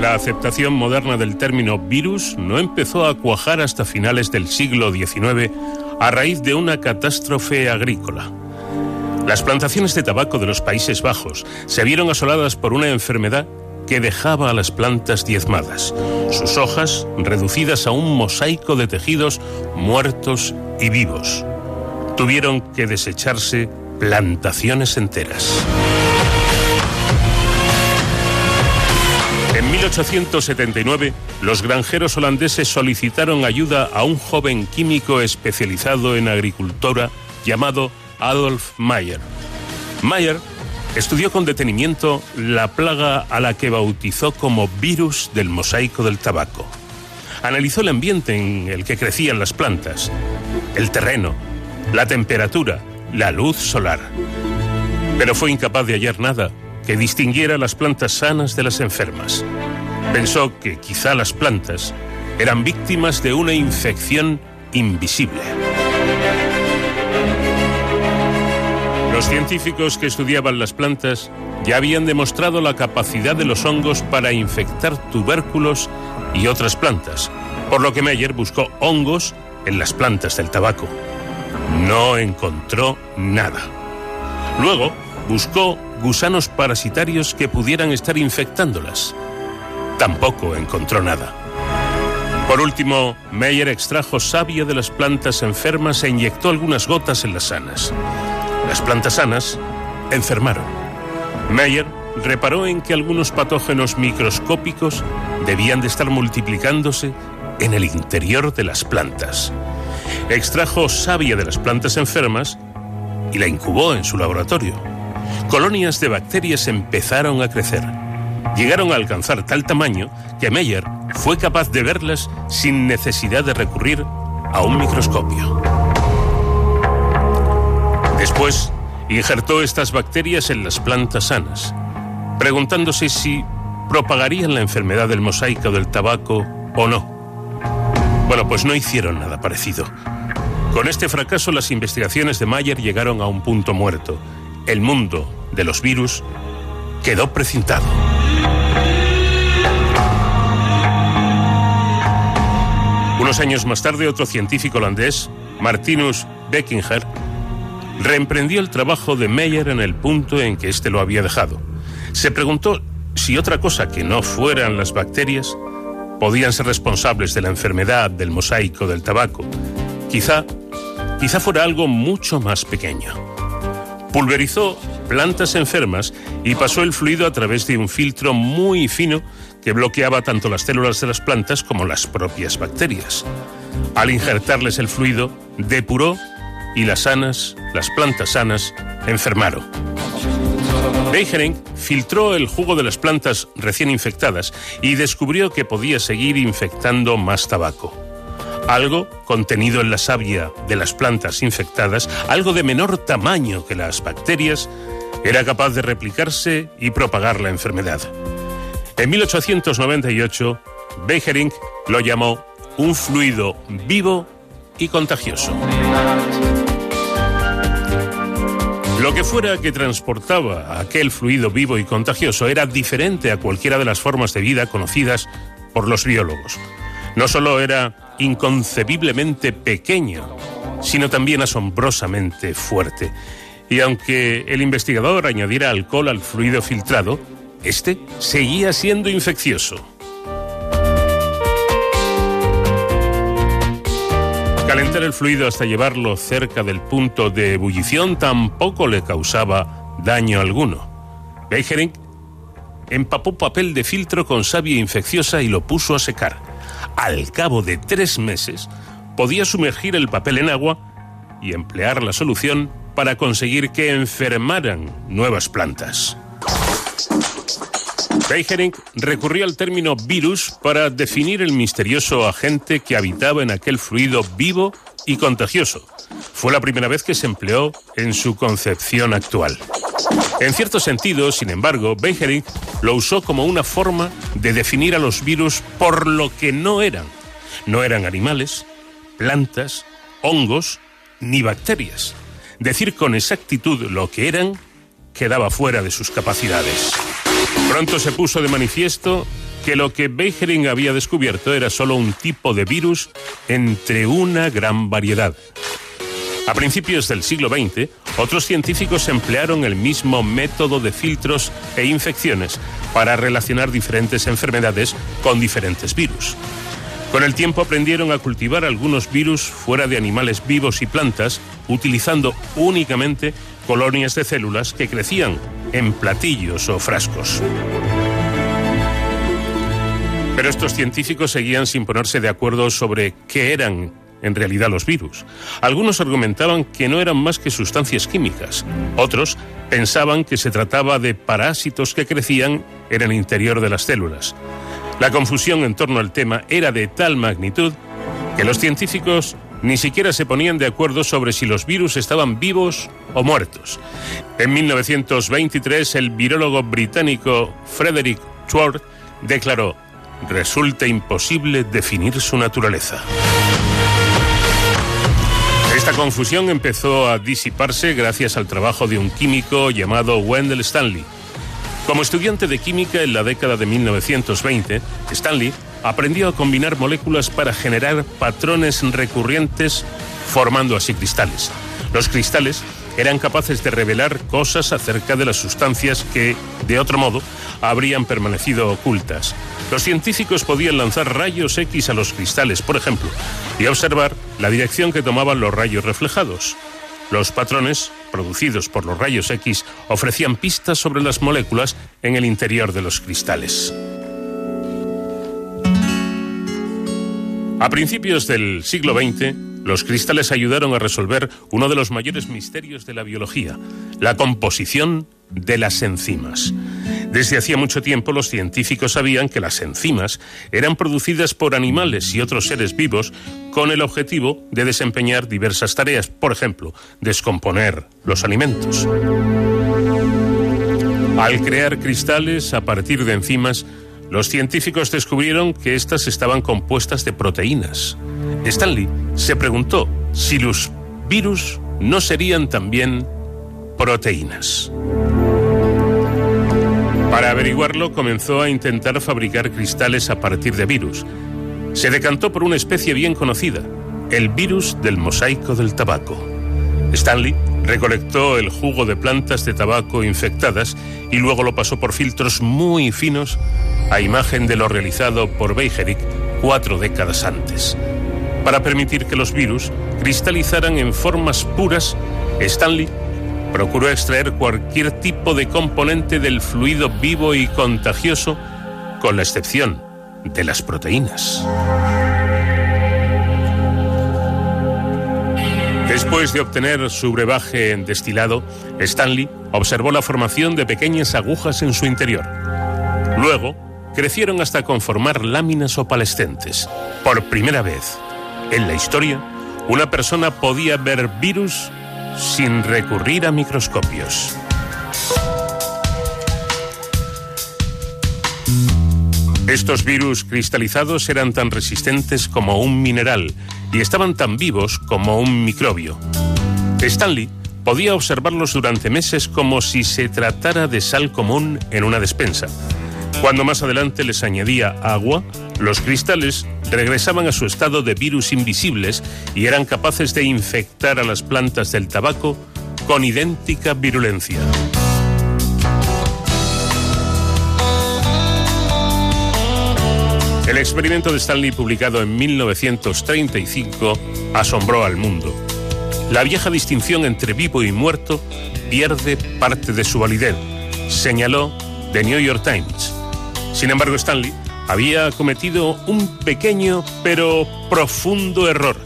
La aceptación moderna del término virus no empezó a cuajar hasta finales del siglo XIX a raíz de una catástrofe agrícola. Las plantaciones de tabaco de los Países Bajos se vieron asoladas por una enfermedad que dejaba a las plantas diezmadas, sus hojas reducidas a un mosaico de tejidos muertos y vivos. Tuvieron que desecharse plantaciones enteras. 1879, los granjeros holandeses solicitaron ayuda a un joven químico especializado en agricultura llamado Adolf Mayer. Mayer estudió con detenimiento la plaga a la que bautizó como virus del mosaico del tabaco. Analizó el ambiente en el que crecían las plantas, el terreno, la temperatura, la luz solar. Pero fue incapaz de hallar nada que distinguiera las plantas sanas de las enfermas. Pensó que quizá las plantas eran víctimas de una infección invisible. Los científicos que estudiaban las plantas ya habían demostrado la capacidad de los hongos para infectar tubérculos y otras plantas, por lo que Meyer buscó hongos en las plantas del tabaco. No encontró nada. Luego buscó gusanos parasitarios que pudieran estar infectándolas. Tampoco encontró nada. Por último, Meyer extrajo savia de las plantas enfermas e inyectó algunas gotas en las sanas. Las plantas sanas enfermaron. Meyer reparó en que algunos patógenos microscópicos debían de estar multiplicándose en el interior de las plantas. Extrajo savia de las plantas enfermas y la incubó en su laboratorio. Colonias de bacterias empezaron a crecer. Llegaron a alcanzar tal tamaño que Meyer fue capaz de verlas sin necesidad de recurrir a un microscopio. Después, injertó estas bacterias en las plantas sanas, preguntándose si propagarían la enfermedad del mosaico del tabaco o no. Bueno, pues no hicieron nada parecido. Con este fracaso las investigaciones de Mayer llegaron a un punto muerto. El mundo de los virus quedó precintado. Unos años más tarde, otro científico holandés, Martinus Beckinger, reemprendió el trabajo de Meyer en el punto en que éste lo había dejado. Se preguntó si otra cosa que no fueran las bacterias podían ser responsables de la enfermedad del mosaico del tabaco. Quizá, quizá fuera algo mucho más pequeño. Pulverizó plantas enfermas y pasó el fluido a través de un filtro muy fino que bloqueaba tanto las células de las plantas como las propias bacterias. Al injertarles el fluido, depuró y las sanas, las plantas sanas, enfermaron. Beijering filtró el jugo de las plantas recién infectadas y descubrió que podía seguir infectando más tabaco. Algo contenido en la savia de las plantas infectadas, algo de menor tamaño que las bacterias, era capaz de replicarse y propagar la enfermedad. En 1898, Beijering lo llamó un fluido vivo y contagioso. Lo que fuera que transportaba aquel fluido vivo y contagioso era diferente a cualquiera de las formas de vida conocidas por los biólogos. No solo era inconcebiblemente pequeño, sino también asombrosamente fuerte. Y aunque el investigador añadiera alcohol al fluido filtrado, este seguía siendo infeccioso. Calentar el fluido hasta llevarlo cerca del punto de ebullición tampoco le causaba daño alguno. Beijering empapó papel de filtro con savia infecciosa y lo puso a secar. Al cabo de tres meses, podía sumergir el papel en agua y emplear la solución para conseguir que enfermaran nuevas plantas. Beijering recurrió al término virus para definir el misterioso agente que habitaba en aquel fluido vivo y contagioso. Fue la primera vez que se empleó en su concepción actual. En cierto sentido, sin embargo, Beijering lo usó como una forma de definir a los virus por lo que no eran. No eran animales, plantas, hongos ni bacterias. Decir con exactitud lo que eran quedaba fuera de sus capacidades. Pronto se puso de manifiesto que lo que Beijering había descubierto era solo un tipo de virus entre una gran variedad. A principios del siglo XX, otros científicos emplearon el mismo método de filtros e infecciones para relacionar diferentes enfermedades con diferentes virus. Con el tiempo aprendieron a cultivar algunos virus fuera de animales vivos y plantas, utilizando únicamente colonias de células que crecían en platillos o frascos. Pero estos científicos seguían sin ponerse de acuerdo sobre qué eran en realidad los virus. Algunos argumentaban que no eran más que sustancias químicas. Otros pensaban que se trataba de parásitos que crecían en el interior de las células. La confusión en torno al tema era de tal magnitud que los científicos ni siquiera se ponían de acuerdo sobre si los virus estaban vivos o muertos. En 1923, el virólogo británico Frederick Schwartz declaró, resulta imposible definir su naturaleza. Esta confusión empezó a disiparse gracias al trabajo de un químico llamado Wendell Stanley. Como estudiante de química en la década de 1920, Stanley aprendió a combinar moléculas para generar patrones recurrentes, formando así cristales. Los cristales eran capaces de revelar cosas acerca de las sustancias que, de otro modo, habrían permanecido ocultas. Los científicos podían lanzar rayos X a los cristales, por ejemplo, y observar la dirección que tomaban los rayos reflejados. Los patrones, producidos por los rayos X, ofrecían pistas sobre las moléculas en el interior de los cristales. A principios del siglo XX, los cristales ayudaron a resolver uno de los mayores misterios de la biología, la composición de las enzimas. Desde hacía mucho tiempo los científicos sabían que las enzimas eran producidas por animales y otros seres vivos con el objetivo de desempeñar diversas tareas, por ejemplo, descomponer los alimentos. Al crear cristales a partir de enzimas, los científicos descubrieron que éstas estaban compuestas de proteínas. Stanley se preguntó si los virus no serían también proteínas. Para averiguarlo comenzó a intentar fabricar cristales a partir de virus. Se decantó por una especie bien conocida, el virus del mosaico del tabaco. Stanley recolectó el jugo de plantas de tabaco infectadas y luego lo pasó por filtros muy finos a imagen de lo realizado por Beijerick cuatro décadas antes. Para permitir que los virus cristalizaran en formas puras, Stanley procuró extraer cualquier tipo de componente del fluido vivo y contagioso, con la excepción de las proteínas. Después de obtener su brebaje en destilado, Stanley observó la formación de pequeñas agujas en su interior. Luego, crecieron hasta conformar láminas opalescentes. Por primera vez en la historia, una persona podía ver virus sin recurrir a microscopios. Estos virus cristalizados eran tan resistentes como un mineral y estaban tan vivos como un microbio. Stanley podía observarlos durante meses como si se tratara de sal común en una despensa. Cuando más adelante les añadía agua, los cristales regresaban a su estado de virus invisibles y eran capaces de infectar a las plantas del tabaco con idéntica virulencia. El experimento de Stanley, publicado en 1935, asombró al mundo. La vieja distinción entre vivo y muerto pierde parte de su validez, señaló The New York Times. Sin embargo, Stanley había cometido un pequeño pero profundo error.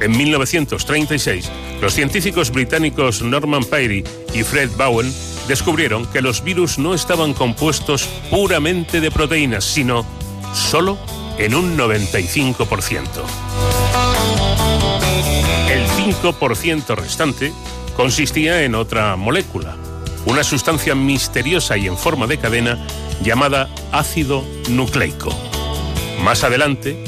En 1936, los científicos británicos Norman Peary y Fred Bowen descubrieron que los virus no estaban compuestos puramente de proteínas, sino solo en un 95%. El 5% restante consistía en otra molécula, una sustancia misteriosa y en forma de cadena llamada ácido nucleico. Más adelante,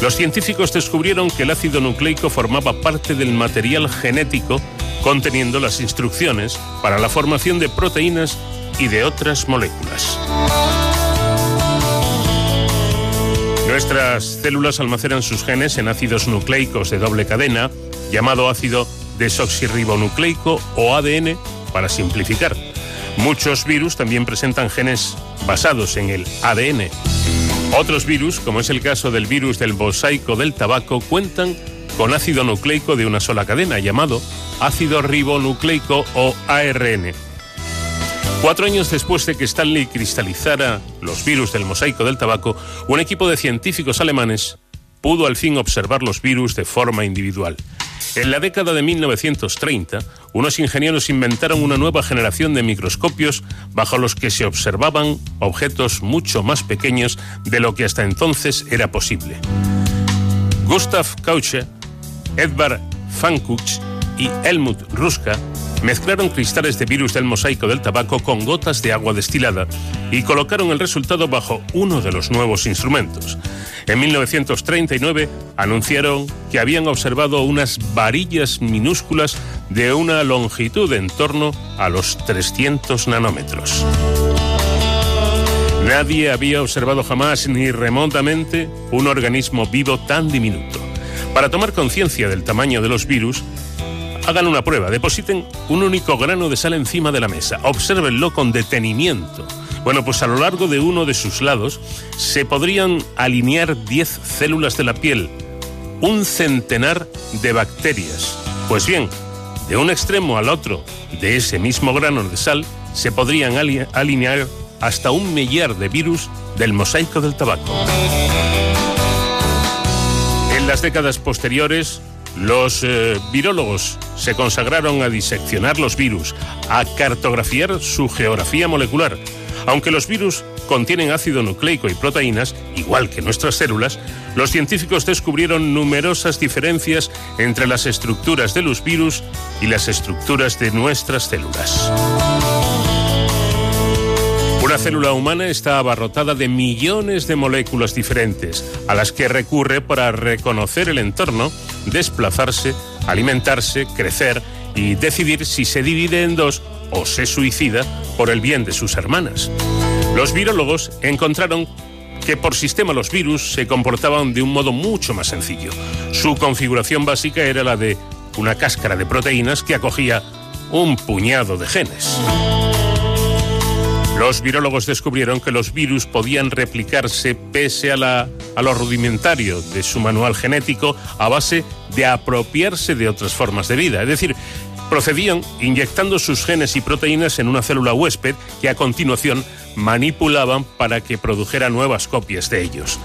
los científicos descubrieron que el ácido nucleico formaba parte del material genético conteniendo las instrucciones para la formación de proteínas y de otras moléculas. Nuestras células almacenan sus genes en ácidos nucleicos de doble cadena, llamado ácido desoxirribonucleico o ADN, para simplificar. Muchos virus también presentan genes basados en el ADN. Otros virus, como es el caso del virus del mosaico del tabaco, cuentan con ácido nucleico de una sola cadena, llamado ácido ribonucleico o ARN. Cuatro años después de que Stanley cristalizara los virus del mosaico del tabaco, un equipo de científicos alemanes pudo al fin observar los virus de forma individual. En la década de 1930, unos ingenieros inventaron una nueva generación de microscopios bajo los que se observaban objetos mucho más pequeños de lo que hasta entonces era posible. Gustav Kautsche, Edvard Fankuch y Helmut Ruska mezclaron cristales de virus del mosaico del tabaco con gotas de agua destilada y colocaron el resultado bajo uno de los nuevos instrumentos. En 1939 anunciaron que habían observado unas varillas minúsculas de una longitud en torno a los 300 nanómetros. Nadie había observado jamás ni remotamente un organismo vivo tan diminuto. Para tomar conciencia del tamaño de los virus, hagan una prueba, depositen un único grano de sal encima de la mesa, obsérvenlo con detenimiento. Bueno, pues a lo largo de uno de sus lados se podrían alinear 10 células de la piel, un centenar de bacterias. Pues bien, de un extremo al otro de ese mismo grano de sal se podrían ali- alinear hasta un millar de virus del mosaico del tabaco. En las décadas posteriores, los eh, virólogos se consagraron a diseccionar los virus, a cartografiar su geografía molecular. Aunque los virus contienen ácido nucleico y proteínas, igual que nuestras células, los científicos descubrieron numerosas diferencias entre las estructuras de los virus y las estructuras de nuestras células. Una célula humana está abarrotada de millones de moléculas diferentes, a las que recurre para reconocer el entorno, desplazarse, alimentarse, crecer y decidir si se divide en dos o se suicida por el bien de sus hermanas. Los virólogos encontraron que por sistema los virus se comportaban de un modo mucho más sencillo. Su configuración básica era la de una cáscara de proteínas que acogía un puñado de genes. Los virólogos descubrieron que los virus podían replicarse pese a, lo rudimentario de su manual genético a base de apropiarse de otras formas de vida. Es decir, procedían inyectando sus genes y proteínas en una célula huésped que a continuación manipulaban para que produjera nuevas copias de ellos.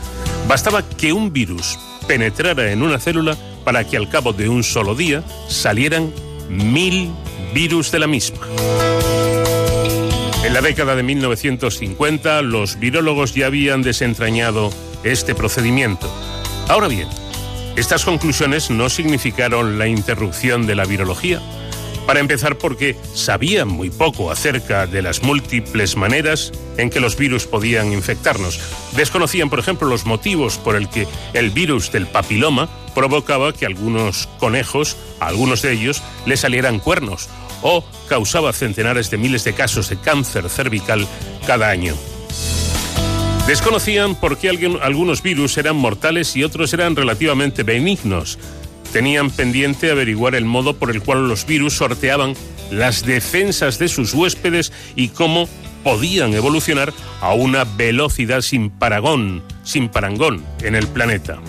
Bastaba que un virus penetrara en una célula para que al cabo de un solo día salieran mil virus de la misma. En la década de 1950, los virólogos ya habían desentrañado este procedimiento. Ahora bien, estas conclusiones no significaron la interrupción de la virología. Para empezar porque sabían muy poco acerca de las múltiples maneras en que los virus podían infectarnos. Desconocían, por ejemplo, los motivos por el que el virus del papiloma provocaba que algunos conejos, a algunos de ellos, le salieran cuernos o causaba centenares de miles de casos de cáncer cervical cada año. Desconocían por qué algunos virus eran mortales y otros eran relativamente benignos. Tenían pendiente averiguar el modo por el cual los virus sorteaban las defensas de sus huéspedes y cómo podían evolucionar a una velocidad sin paragón, sin parangón en el planeta.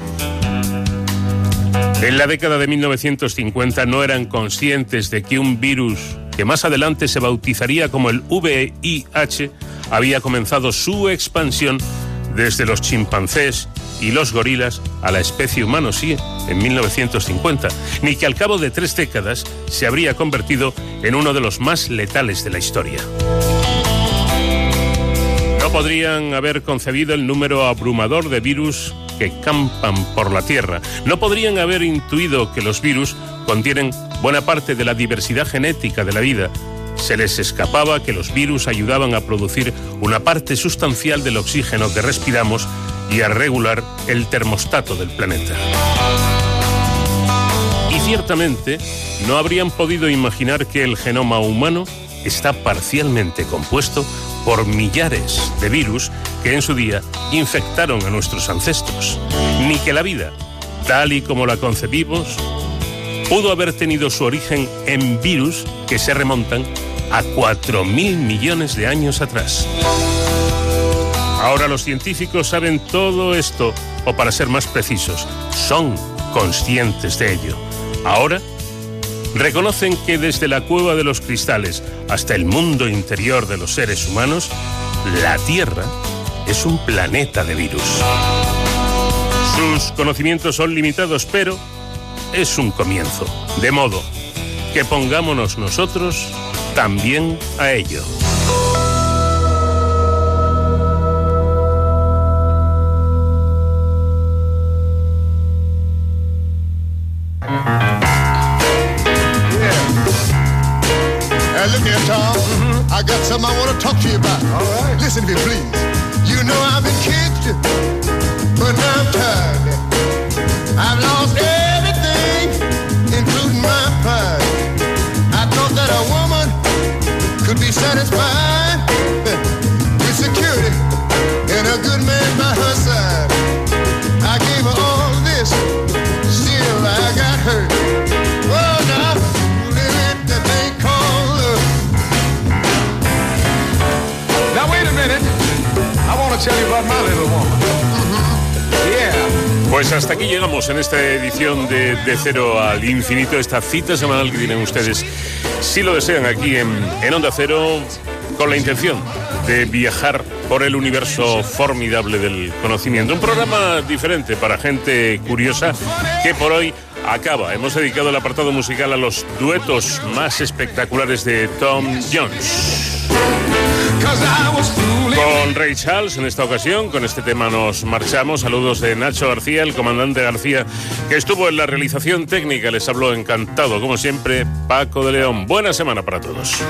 En la década de 1950 no eran conscientes de que un virus que más adelante se bautizaría como el VIH había comenzado su expansión desde los chimpancés y los gorilas a la especie humano, sí, en 1950, ni que al cabo de tres décadas se habría convertido en uno de los más letales de la historia. No podrían haber concebido el número abrumador de virus que campan por la Tierra. No podrían haber intuido que los virus contienen buena parte de la diversidad genética de la vida. Se les escapaba que los virus ayudaban a producir una parte sustancial del oxígeno que respiramos y a regular el termostato del planeta. Y ciertamente no habrían podido imaginar que el genoma humano está parcialmente compuesto por millares de virus que en su día infectaron a nuestros ancestros, ni que la vida, tal y como la concebimos, pudo haber tenido su origen en virus que se remontan a 4.000 millones de años atrás. Ahora los científicos saben todo esto, o para ser más precisos, son conscientes de ello. Ahora reconocen que desde la cueva de los cristales hasta el mundo interior de los seres humanos, la Tierra es un planeta de virus. Sus conocimientos son limitados, pero es un comienzo. De modo que pongámonos nosotros también a ello. Hey, look here, Tom. I got something I want to talk to you about. All right. Listen to me, please. You know I've been kicked, but now I'm tired. I've lost everything, including my pride. I thought that a woman could be satisfied Pues hasta aquí llegamos en esta edición de, de Cero al Infinito, esta cita semanal que tienen ustedes, si lo desean, aquí en, en Onda Cero, con la intención de viajar por el universo formidable del conocimiento. Un programa diferente para gente curiosa que por hoy acaba. Hemos dedicado el apartado musical a los duetos más espectaculares de Tom Jones. Con Ray Charles en esta ocasión, con este tema nos marchamos. Saludos de Nacho García, el comandante García, que estuvo en la realización técnica. Les habló encantado, como siempre, Paco de León. Buena semana para todos.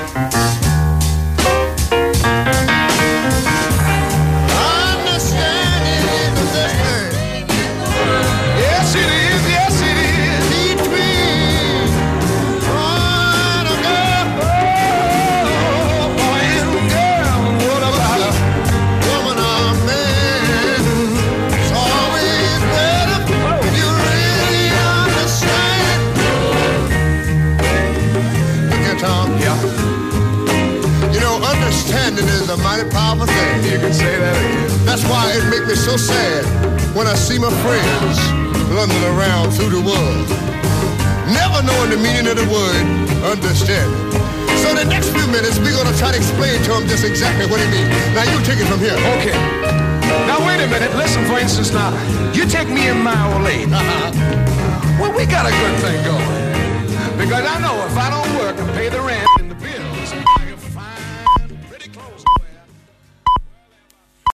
Why it makes me so sad when I see my friends blundering around through the world, never knowing the meaning of the word understanding. So the next few minutes, we're going to try to explain to them just exactly what it means. Now, you take it from here. Okay. Now wait a minute. Listen, for instance, now you take me and my old lady. Well, we got a good thing going because I know if I don't work and pay the rent.